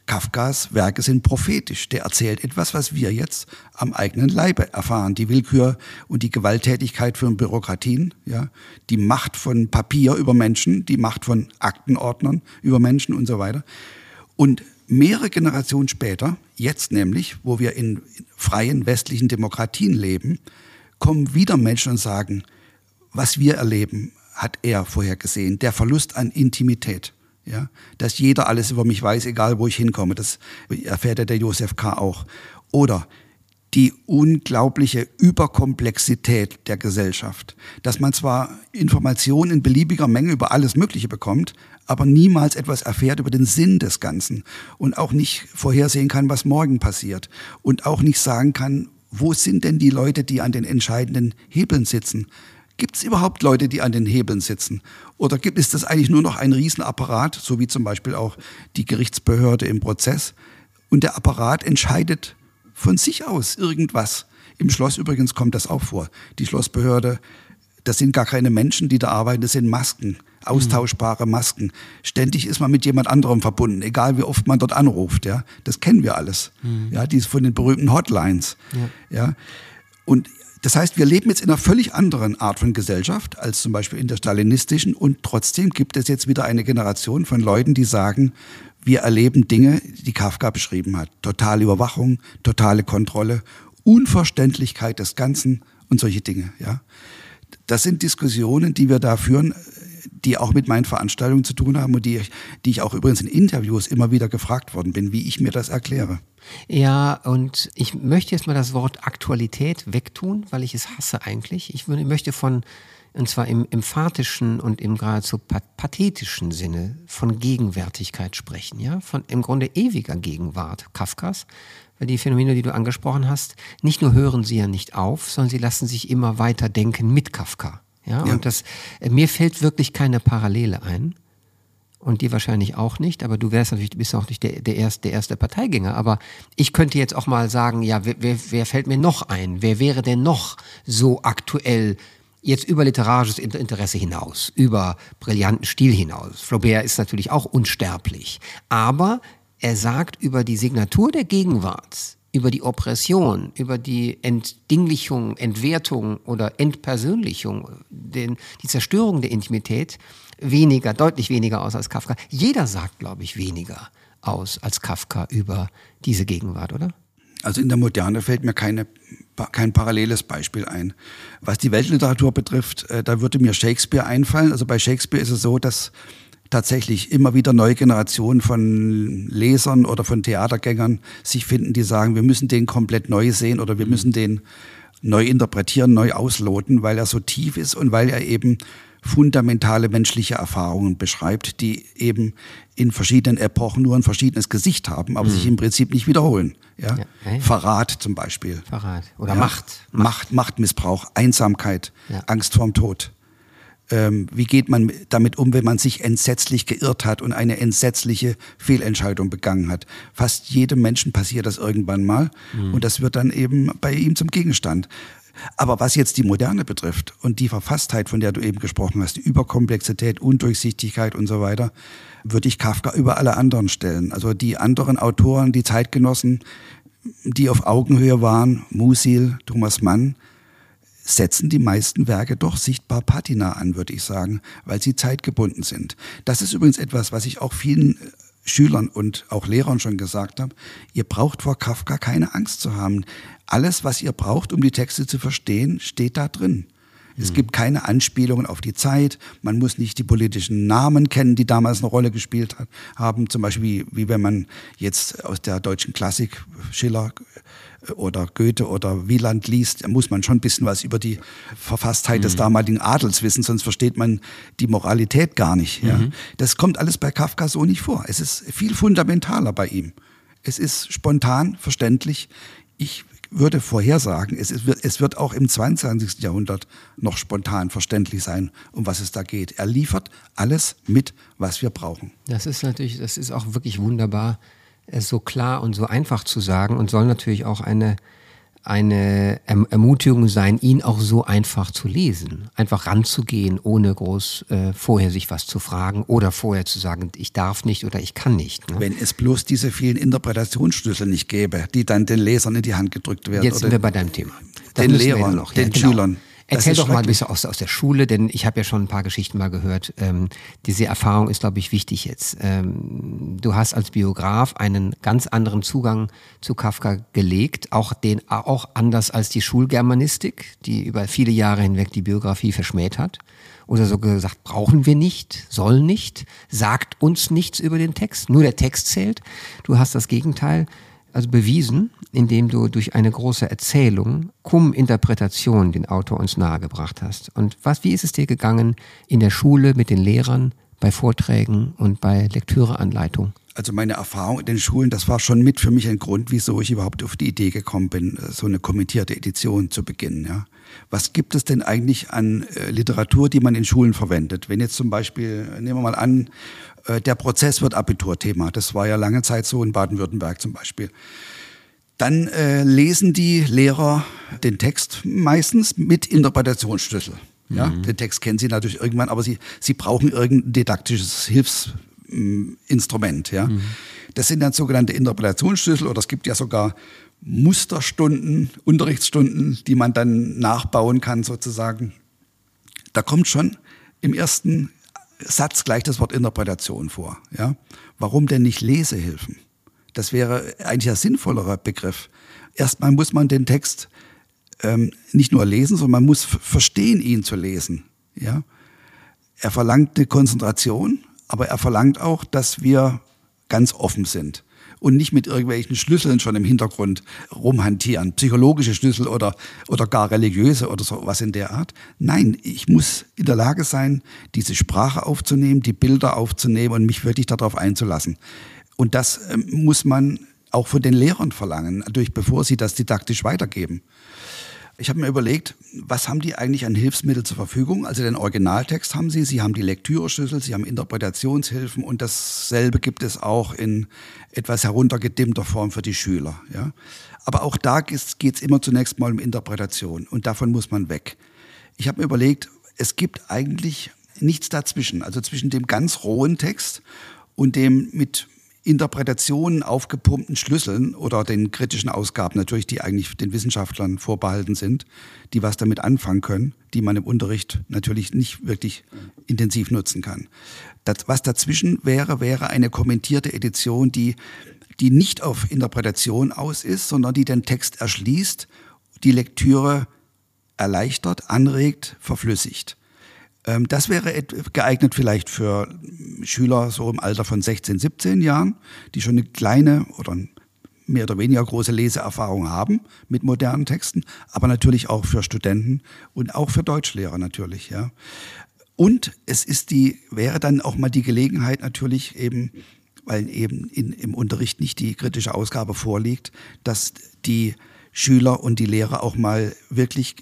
Kafkas Werke sind prophetisch. Der erzählt etwas, was wir jetzt am eigenen Leibe erfahren. Die Willkür und die Gewalttätigkeit von Bürokratien, ja, die Macht von Papier über Menschen, die Macht von Aktenordnern über Menschen und so weiter. Und mehrere Generationen später, jetzt nämlich, wo wir in freien westlichen Demokratien leben, kommen wieder Menschen und sagen, was wir erleben, hat er vorhergesehen. Der Verlust an Intimität ja, dass jeder alles über mich weiß, egal wo ich hinkomme. Das erfährt ja der Josef K. auch. Oder die unglaubliche Überkomplexität der Gesellschaft, dass man zwar Informationen in beliebiger Menge über alles Mögliche bekommt, aber niemals etwas erfährt über den Sinn des Ganzen und auch nicht vorhersehen kann, was morgen passiert und auch nicht sagen kann, wo sind denn die Leute, die an den entscheidenden Hebeln sitzen? Gibt es überhaupt Leute, die an den Hebeln sitzen? Oder gibt es das eigentlich nur noch ein Riesenapparat, so wie zum Beispiel auch die Gerichtsbehörde im Prozess? Und der Apparat entscheidet von sich aus irgendwas. Im Schloss übrigens kommt das auch vor. Die Schlossbehörde, das sind gar keine Menschen, die da arbeiten, das sind Masken, austauschbare Masken. Ständig ist man mit jemand anderem verbunden, egal wie oft man dort anruft. Ja, das kennen wir alles. Mhm. Ja, die ist von den berühmten Hotlines. Ja. ja. Und das heißt, wir leben jetzt in einer völlig anderen Art von Gesellschaft als zum Beispiel in der stalinistischen und trotzdem gibt es jetzt wieder eine Generation von Leuten, die sagen, wir erleben Dinge, die Kafka beschrieben hat. Totale Überwachung, totale Kontrolle, Unverständlichkeit des Ganzen und solche Dinge, ja. Das sind Diskussionen, die wir da führen, die auch mit meinen Veranstaltungen zu tun haben und die, die ich auch übrigens in Interviews immer wieder gefragt worden bin, wie ich mir das erkläre. Ja, und ich möchte jetzt mal das Wort Aktualität wegtun, weil ich es hasse eigentlich. Ich möchte von, und zwar im emphatischen und im geradezu pathetischen Sinne von Gegenwärtigkeit sprechen, ja, von im Grunde ewiger Gegenwart Kafkas, weil die Phänomene, die du angesprochen hast, nicht nur hören sie ja nicht auf, sondern sie lassen sich immer weiter denken mit Kafka. Ja, ja. und das, äh, mir fällt wirklich keine Parallele ein. Und dir wahrscheinlich auch nicht, aber du wärst natürlich, bist auch nicht der, der, erste, der erste Parteigänger. Aber ich könnte jetzt auch mal sagen, ja, wer, wer, wer fällt mir noch ein? Wer wäre denn noch so aktuell jetzt über literarisches Interesse hinaus, über brillanten Stil hinaus? Flaubert ist natürlich auch unsterblich. Aber er sagt über die Signatur der Gegenwart, über die Oppression, über die Entdinglichung, Entwertung oder Entpersönlichung, den, die Zerstörung der Intimität weniger, deutlich weniger aus als Kafka. Jeder sagt, glaube ich, weniger aus als Kafka über diese Gegenwart, oder? Also in der Moderne fällt mir keine, kein paralleles Beispiel ein. Was die Weltliteratur betrifft, äh, da würde mir Shakespeare einfallen. Also bei Shakespeare ist es so, dass tatsächlich immer wieder neue Generationen von Lesern oder von Theatergängern sich finden, die sagen, wir müssen den komplett neu sehen oder wir mhm. müssen den neu interpretieren, neu ausloten, weil er so tief ist und weil er eben fundamentale menschliche Erfahrungen beschreibt, die eben in verschiedenen Epochen nur ein verschiedenes Gesicht haben, aber mhm. sich im Prinzip nicht wiederholen. Ja? ja, ja. Verrat zum Beispiel. Verrat. Oder ja. Macht. Macht. Machtmissbrauch, Einsamkeit, Angst vorm Tod Ähm, wie geht man damit um, wenn man sich entsetzlich geirrt hat und eine entsetzliche Fehlentscheidung begangen hat? Fast jedem Menschen passiert das irgendwann mal mhm. und das wird dann eben bei ihm zum Gegenstand. Aber was jetzt die Moderne betrifft und die Verfasstheit, von der du eben gesprochen hast, die Überkomplexität, Undurchsichtigkeit und so weiter, würde ich Kafka über alle anderen stellen. Also die anderen Autoren, die Zeitgenossen, die auf Augenhöhe waren, Musil, Thomas Mann, setzen die meisten Werke doch sichtbar Patina an, würde ich sagen, weil sie zeitgebunden sind. Das ist übrigens etwas, was ich auch vielen äh, Schülern und auch Lehrern schon gesagt habe. Ihr braucht vor Kafka keine Angst zu haben. Alles, was ihr braucht, um die Texte zu verstehen, steht da drin. Es gibt keine Anspielungen auf die Zeit. Man muss nicht die politischen Namen kennen, die damals eine Rolle gespielt hat, haben. Zum Beispiel, wie, wie wenn man jetzt aus der deutschen Klassik Schiller oder Goethe oder Wieland liest, muss man schon ein bisschen was über die Verfasstheit mhm. des damaligen Adels wissen, sonst versteht man die Moralität gar nicht. Ja. Mhm. Das kommt alles bei Kafka so nicht vor. Es ist viel fundamentaler bei ihm. Es ist spontan, verständlich. Ich würde vorhersagen, es, ist, es wird auch im 22. Jahrhundert noch spontan verständlich sein, um was es da geht. Er liefert alles mit, was wir brauchen. Das ist natürlich, das ist auch wirklich wunderbar, so klar und so einfach zu sagen und soll natürlich auch eine eine erm-, Ermutigung sein, ihn auch so einfach zu lesen. Einfach ranzugehen, ohne groß äh, vorher sich was zu fragen oder vorher zu sagen, ich darf nicht oder ich kann nicht. Ne? Wenn es bloß diese vielen Interpretationsschlüssel nicht gäbe, die dann den Lesern in die Hand gedrückt werden. Jetzt sind wir bei deinem Thema. den Lehrern, noch, den ja, genau. Schülern. Erzähl doch mal ein bisschen aus, aus der Schule, denn ich habe ja schon ein paar Geschichten mal gehört. Ähm, diese Erfahrung ist, glaube ich, wichtig jetzt. Ähm, du hast als Biograf einen ganz anderen Zugang zu Kafka gelegt, auch den auch anders als die Schulgermanistik, die über viele Jahre hinweg die Biografie verschmäht hat. Oder so gesagt, brauchen wir nicht, soll nicht, sagt uns nichts über den Text, nur der Text zählt. Du hast das Gegenteil also bewiesen, indem du durch eine große Erzählung, cum Interpretation den Autor uns nahegebracht hast. Und was, wie ist es dir gegangen in der Schule mit den Lehrern, bei Vorträgen und bei Lektüreanleitungen? Also meine Erfahrung in den Schulen, das war schon mit für mich ein Grund, wieso ich überhaupt auf die Idee gekommen bin, so eine kommentierte Edition zu beginnen. Ja. Was gibt es denn eigentlich an äh, Literatur, die man in Schulen verwendet? Wenn jetzt zum Beispiel, nehmen wir mal an, äh, der Prozess wird Abiturthema. Das war ja lange Zeit so in Baden-Württemberg zum Beispiel. Dann äh, lesen die Lehrer den Text meistens mit Interpretationsschlüssel. Ja, mhm. Den Text kennen sie natürlich irgendwann, aber sie, sie brauchen irgendein didaktisches Hilfsinstrument. Ja. Mhm. Das sind dann sogenannte Interpretationsschlüssel oder es gibt ja sogar Musterstunden, Unterrichtsstunden, die man dann nachbauen kann sozusagen. Da kommt schon im ersten Satz gleich das Wort Interpretation vor. Ja? Warum denn nicht Lesehilfen? Das wäre eigentlich ein sinnvollerer Begriff. Erstmal muss man den Text ähm, nicht nur lesen, sondern man muss verstehen, ihn zu lesen. Ja? Er verlangt eine Konzentration, aber er verlangt auch, dass wir ganz offen sind und nicht mit irgendwelchen Schlüsseln schon im Hintergrund rumhantieren, psychologische Schlüssel oder, oder gar religiöse oder so was in der Art. Nein, ich muss in der Lage sein, diese Sprache aufzunehmen, die Bilder aufzunehmen und mich wirklich darauf einzulassen. Und das äh, muss man auch von den Lehrern verlangen, natürlich bevor sie das didaktisch weitergeben. Ich habe mir überlegt, was haben die eigentlich an Hilfsmittel zur Verfügung? Also den Originaltext haben sie, sie haben die Lektüreschlüssel, sie haben Interpretationshilfen und dasselbe gibt es auch in etwas heruntergedimmter Form für die Schüler. Ja? Aber auch da geht es immer zunächst mal um Interpretation und davon muss man weg. Ich habe mir überlegt, es gibt eigentlich nichts dazwischen, also zwischen dem ganz rohen Text und dem mit Interpretationen aufgepumpten Schlüsseln oder den kritischen Ausgaben natürlich, die eigentlich den Wissenschaftlern vorbehalten sind, die was damit anfangen können, die man im Unterricht natürlich nicht wirklich intensiv nutzen kann. Das, was dazwischen wäre, wäre eine kommentierte Edition, die, die nicht auf Interpretation aus ist, sondern die den Text erschließt, die Lektüre erleichtert, anregt, verflüssigt. Ähm, das wäre geeignet vielleicht für Schüler so im Alter von 16, 17 Jahren, die schon eine kleine oder mehr oder weniger große Leseerfahrung haben mit modernen Texten, aber natürlich auch für Studenten und auch für Deutschlehrer natürlich, ja. Und es ist die, wäre dann auch mal die Gelegenheit natürlich eben, weil eben in, im Unterricht nicht die kritische Ausgabe vorliegt, dass die Schüler und die Lehrer auch mal wirklich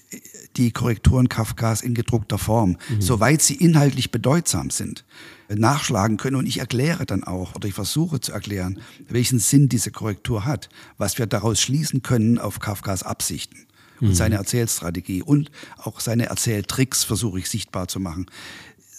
die Korrekturen Kafkas in gedruckter Form, mhm. soweit sie inhaltlich bedeutsam sind, nachschlagen können. Und ich erkläre dann auch, oder ich versuche zu erklären, welchen Sinn diese Korrektur hat, was wir daraus schließen können auf Kafkas Absichten und mhm. seine Erzählstrategie und auch seine Erzähltricks versuche ich sichtbar zu machen.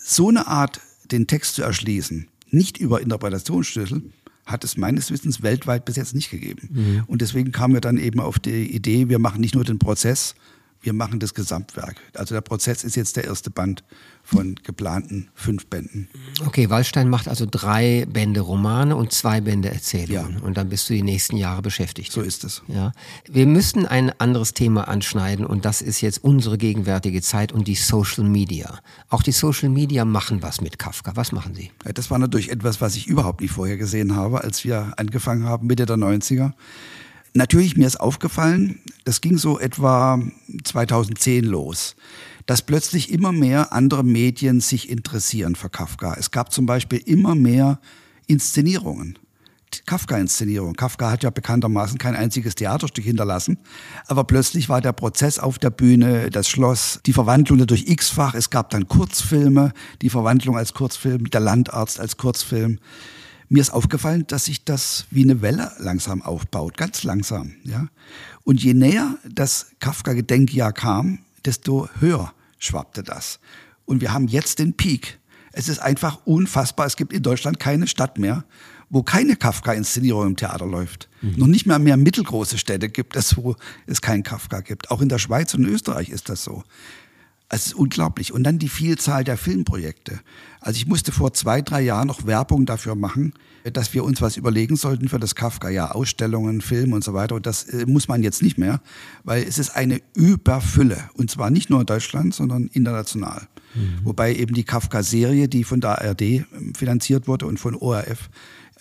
So eine Art, den Text zu erschließen, nicht über Interpretationsschlüssel, hat es meines Wissens weltweit bis jetzt nicht gegeben. Mhm. Und deswegen kamen wir dann eben auf die Idee, wir machen nicht nur den Prozess, wir machen das Gesamtwerk. Also der Prozess ist jetzt der erste Band von geplanten fünf Bänden. Okay, Wallstein macht also drei Bände Romane und zwei Bände Erzählungen. Ja. Und dann bist du die nächsten Jahre beschäftigt. So ist es. Ja. Wir müssen ein anderes Thema anschneiden und das ist jetzt unsere gegenwärtige Zeit und die Social Media. Auch die Social Media machen was mit Kafka. Was machen sie? Ja, das war natürlich etwas, was ich überhaupt nicht vorher gesehen habe, als wir angefangen haben, Mitte der 90er. Natürlich, mir ist aufgefallen, das ging so etwa 2010 los, dass plötzlich immer mehr andere Medien sich interessieren für Kafka. Es gab zum Beispiel immer mehr Inszenierungen. Kafka-Inszenierung. Kafka hat ja bekanntermaßen kein einziges Theaterstück hinterlassen, aber plötzlich war der Prozess auf der Bühne, das Schloss, die Verwandlung durch X-Fach, es gab dann Kurzfilme, die Verwandlung als Kurzfilm, der Landarzt als Kurzfilm mir ist aufgefallen, dass sich das wie eine Welle langsam aufbaut, ganz langsam. Ja? Und je näher das Kafka-Gedenkjahr kam, desto höher schwappte das. Und wir haben jetzt den Peak. Es ist einfach unfassbar. Es gibt in Deutschland keine Stadt mehr, wo keine Kafka-Inszenierung im Theater läuft. Mhm. Noch nicht mal mehr mittelgroße Städte gibt es, wo es keinen Kafka gibt. Auch in der Schweiz und Österreich ist das so. Es ist unglaublich. Und dann die Vielzahl der Filmprojekte. Also ich musste vor zwei, drei Jahren noch Werbung dafür machen, dass wir uns was überlegen sollten für das Kafka. Ja, Ausstellungen, Film und so weiter. Und das äh, muss man jetzt nicht mehr, weil es ist eine Überfülle. Und zwar nicht nur in Deutschland, sondern international. Mhm. Wobei eben die Kafka-Serie, die von der ARD ähm, finanziert wurde und von ORF,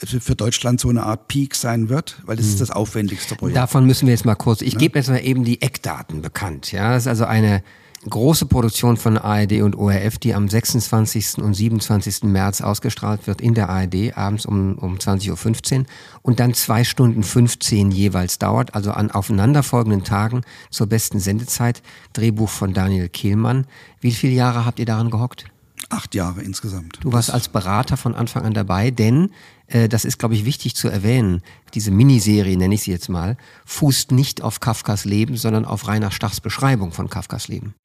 also für Deutschland so eine Art Peak sein wird, weil das ist mhm. das aufwendigste Projekt. Davon müssen wir jetzt mal kurz, ich ja? gebe jetzt mal eben die Eckdaten bekannt. Ja, das ist also eine große Produktion von ARD und ORF, die am 26. und 27. März ausgestrahlt wird in der ARD, abends um, um 20.15 Uhr und dann zwei Stunden 15 jeweils dauert, also an aufeinanderfolgenden Tagen zur besten Sendezeit. Drehbuch von Daniel Kehlmann. Wie viele Jahre habt ihr daran gehockt? Acht Jahre insgesamt. Du warst als Berater von Anfang an dabei, denn äh, das ist, glaube ich, wichtig zu erwähnen. Diese Miniserie, nenne ich sie jetzt mal, fußt nicht auf Kafkas Leben, sondern auf Rainer Stachs Beschreibung von Kafkas Leben.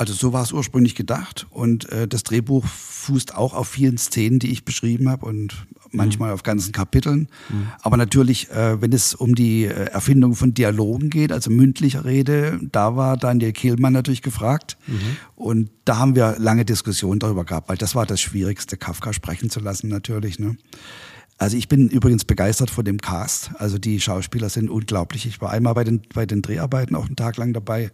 Also so war es ursprünglich gedacht und äh, das Drehbuch fußt auch auf vielen Szenen, die ich beschrieben habe und manchmal mhm. auf ganzen Kapiteln. Mhm. Aber natürlich, äh, wenn es um die äh, Erfindung von Dialogen geht, also mündlicher Rede, da war Daniel Kehlmann natürlich gefragt mhm. und da haben wir lange Diskussionen darüber gehabt, weil das war das Schwierigste, Kafka sprechen zu lassen natürlich. Ne? Also ich bin übrigens begeistert von dem Cast. Also die Schauspieler sind unglaublich. Ich war einmal bei den, bei den Dreharbeiten auch einen Tag lang dabei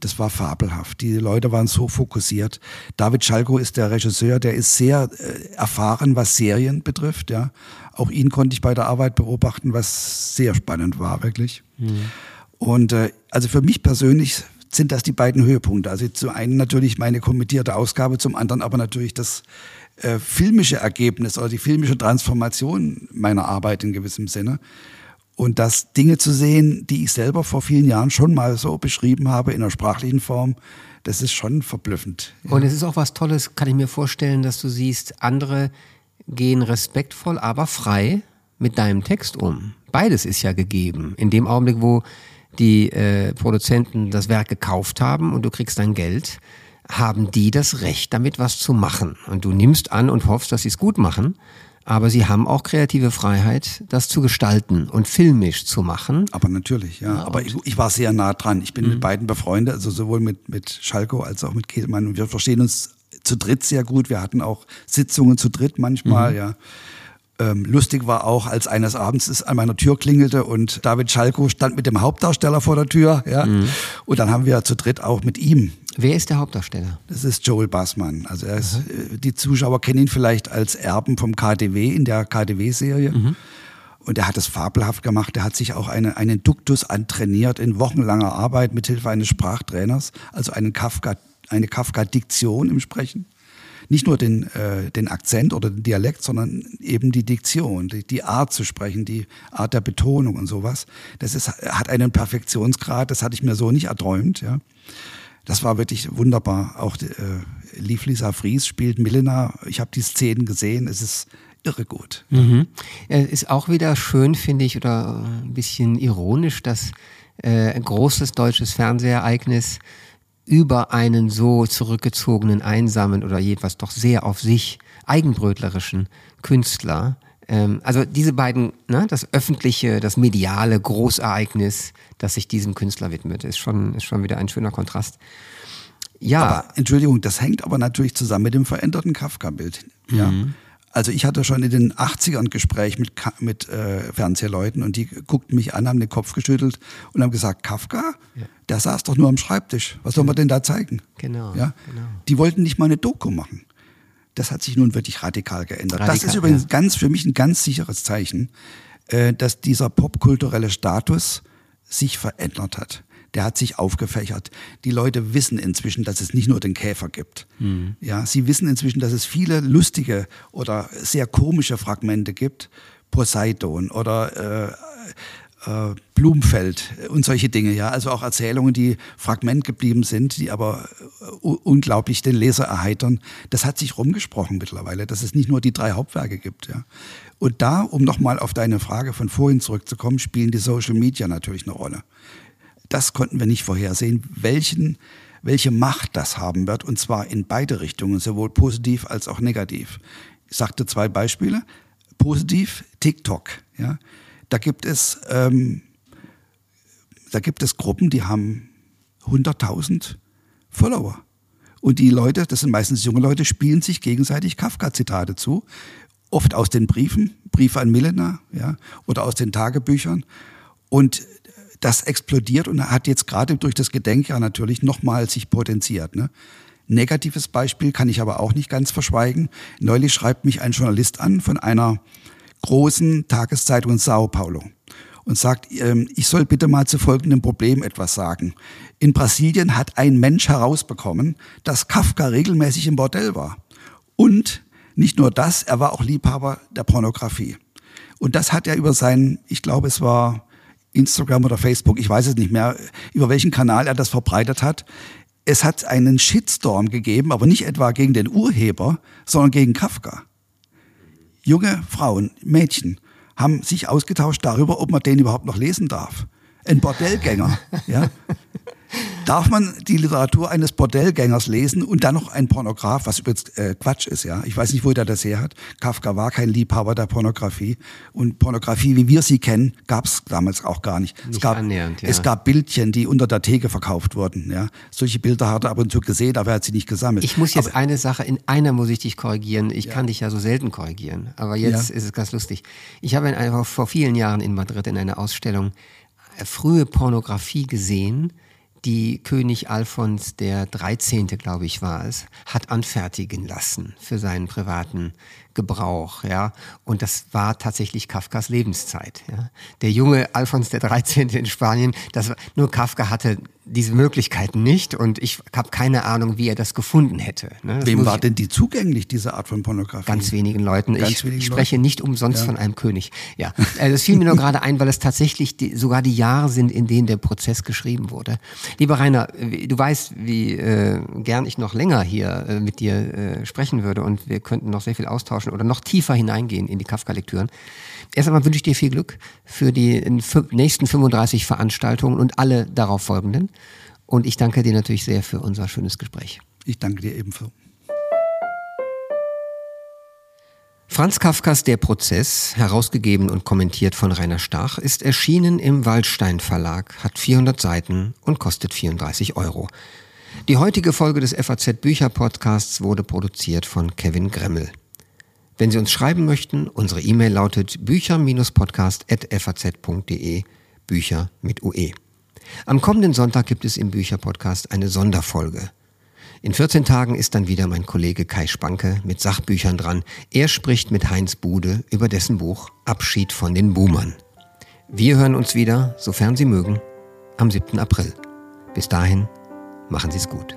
das war fabelhaft. Die Leute waren so fokussiert. David Schalko ist der Regisseur, der ist sehr äh, erfahren, was Serien betrifft. Ja. Auch ihn konnte ich bei der Arbeit beobachten, was sehr spannend war, wirklich. Mhm. Und äh, also für mich persönlich sind das die beiden Höhepunkte. Also zum einen natürlich meine kommentierte Ausgabe, zum anderen aber natürlich das äh, filmische Ergebnis oder die filmische Transformation meiner Arbeit in gewissem Sinne. Und das Dinge zu sehen, die ich selber vor vielen Jahren schon mal so beschrieben habe in einer sprachlichen Form, das ist schon verblüffend. Ja. Und es ist auch was Tolles, kann ich mir vorstellen, dass du siehst, andere gehen respektvoll, aber frei mit deinem Text um. Beides ist ja gegeben. In dem Augenblick, wo die äh, Produzenten das Werk gekauft haben und du kriegst dein Geld, haben die das Recht, damit was zu machen. Und du nimmst an und hoffst, dass sie es gut machen aber sie haben auch kreative Freiheit, das zu gestalten und filmisch zu machen. Aber natürlich, ja. ja aber ich, ich, war sehr nah dran. Ich bin mhm. mit beiden befreundet, also sowohl mit, mit Schalko als auch mit Kehlmann. Und wir verstehen uns zu dritt sehr gut. Wir hatten auch Sitzungen zu dritt manchmal, mhm. ja. Ähm, lustig war auch, als eines Abends es an meiner Tür klingelte und David Schalko stand mit dem Hauptdarsteller vor der Tür. Ja? Mhm. Und dann haben wir zu dritt auch mit ihm. Wer ist der Hauptdarsteller? Das ist Joel Bassmann. Also er ist, mhm. die Zuschauer kennen ihn vielleicht als Erben vom KDW in der KDW-Serie. Mhm. Und er hat es fabelhaft gemacht. Er hat sich auch eine, einen Duktus antrainiert in wochenlanger Arbeit mit Hilfe eines Sprachtrainers, also einen Kafka, eine Kafka-Diktion im Sprechen nicht nur den, äh, den Akzent oder den Dialekt, sondern eben die Diktion, die, die Art zu sprechen, die Art der Betonung und sowas. Das ist, hat einen Perfektionsgrad, das hatte ich mir so nicht erträumt. Ja. Das war wirklich wunderbar. Auch äh, Lief Lisa Fries spielt Milena. Ich habe die Szenen gesehen. Es ist irre gut. Mhm. Ist auch wieder schön, finde ich, oder ein bisschen ironisch, dass äh, ein großes deutsches Fernsehereignis über einen so zurückgezogenen, einsamen oder jedenfalls doch sehr auf sich eigenbrötlerischen Künstler. Ähm, also diese beiden, ne, das öffentliche, das mediale Großereignis, das sich diesem Künstler widmet, ist schon, ist schon wieder ein schöner Kontrast. Ja. Aber, Entschuldigung, das hängt aber natürlich zusammen mit dem veränderten Kafka-Bild. Ja. Mhm. Also ich hatte schon in den 80ern ein Gespräch mit, mit äh, Fernsehleuten und die guckten mich an, haben den Kopf geschüttelt und haben gesagt, Kafka, ja. der saß doch nur am Schreibtisch. Was soll man denn da zeigen? Genau, ja? genau. Die wollten nicht mal eine Doku machen. Das hat sich nun wirklich radikal geändert. Radikal, das ist übrigens ja. ganz für mich ein ganz sicheres Zeichen, äh, dass dieser popkulturelle Status sich verändert hat der hat sich aufgefächert. Die Leute wissen inzwischen, dass es nicht nur den Käfer gibt. Mhm. Ja, sie wissen inzwischen, dass es viele lustige oder sehr komische Fragmente gibt. Poseidon oder äh, äh, Blumfeld und solche Dinge, ja. Also auch Erzählungen, die Fragment geblieben sind, die aber äh, unglaublich den Leser erheitern. Das hat sich rumgesprochen mittlerweile, dass es nicht nur die drei Hauptwerke gibt, ja. Und da, um nochmal auf deine Frage von vorhin zurückzukommen, spielen die Social Media natürlich eine Rolle das konnten wir nicht vorhersehen, welchen, welche Macht das haben wird, und zwar in beide Richtungen, sowohl positiv als auch negativ. Ich sagte zwei Beispiele. Positiv, TikTok. Ja. Da gibt es, ähm, da gibt es Gruppen, die haben 100.000 Follower. Und die Leute, das sind meistens junge Leute, spielen sich gegenseitig Kafka-Zitate zu. Oft aus den Briefen, Briefe an Milena, ja, oder aus den Tagebüchern. Und das explodiert und hat jetzt gerade durch das Gedenkjahr natürlich nochmal sich potenziert. Ne? Negatives Beispiel kann ich aber auch nicht ganz verschweigen. Neulich schreibt mich ein Journalist an von einer großen Tageszeitung Sao Paulo und sagt, ähm, ich soll bitte mal zu folgendem Problem etwas sagen. In Brasilien hat ein Mensch herausbekommen, dass Kafka regelmäßig im Bordell war. Und nicht nur das, er war auch Liebhaber der Pornografie. Und das hat er über seinen, ich glaube, es war Instagram oder Facebook, ich weiß es nicht mehr, über welchen Kanal er das verbreitet hat. Es hat einen Shitstorm gegeben, aber nicht etwa gegen den Urheber, sondern gegen Kafka. Junge Frauen, Mädchen haben sich ausgetauscht darüber, ob man den überhaupt noch lesen darf. Ein Bordellgänger, ja, Darf man die Literatur eines Bordellgängers lesen und dann noch ein Pornograf, was übrigens äh, Quatsch ist, ja? Ich weiß nicht, wo der das her hat. Kafka war kein Liebhaber der Pornografie. Und Pornografie, wie wir sie kennen, gab es damals auch gar nicht. nicht es, gab, annähernd, ja. es gab Bildchen, die unter der Theke verkauft wurden. Ja? Solche Bilder hat er ab und zu gesehen, aber er hat sie nicht gesammelt. Ich muss jetzt aber, eine Sache, in einer muss ich dich korrigieren. Ich ja. kann dich ja so selten korrigieren. Aber jetzt ja. ist es ganz lustig. Ich habe in, vor vielen Jahren in Madrid in einer Ausstellung äh, frühe Pornografie gesehen die König Alfons der 13., glaube ich, war es, hat anfertigen lassen für seinen privaten Gebrauch, ja. Und das war tatsächlich Kafkas Lebenszeit, ja. Der junge Alfons der 13. in Spanien, das war, nur Kafka hatte diese Möglichkeiten nicht und ich habe keine Ahnung, wie er das gefunden hätte. Ne? Wem war denn die zugänglich, diese Art von Pornografie? Ganz wenigen Leuten. Ganz ich, wenigen ich spreche Leuten? nicht umsonst ja. von einem König. Ja, äh, das fiel mir nur gerade ein, weil es tatsächlich die, sogar die Jahre sind, in denen der Prozess geschrieben wurde. Lieber Rainer, du weißt, wie äh, gern ich noch länger hier äh, mit dir äh, sprechen würde und wir könnten noch sehr viel austauschen oder noch tiefer hineingehen in die Kafka-Lektüren. Erst einmal wünsche ich dir viel Glück für die nächsten 35 Veranstaltungen und alle darauf folgenden. Und ich danke dir natürlich sehr für unser schönes Gespräch. Ich danke dir ebenso. Franz Kafkas Der Prozess, herausgegeben und kommentiert von Rainer Stach, ist erschienen im Waldstein Verlag, hat 400 Seiten und kostet 34 Euro. Die heutige Folge des FAZ Bücher Podcasts wurde produziert von Kevin Gremmel. Wenn Sie uns schreiben möchten, unsere E-Mail lautet bücher-podcast.faz.de, Bücher mit UE. Am kommenden Sonntag gibt es im Bücherpodcast eine Sonderfolge. In 14 Tagen ist dann wieder mein Kollege Kai Spanke mit Sachbüchern dran. Er spricht mit Heinz Bude über dessen Buch Abschied von den Boomern. Wir hören uns wieder, sofern Sie mögen, am 7. April. Bis dahin, machen Sie es gut.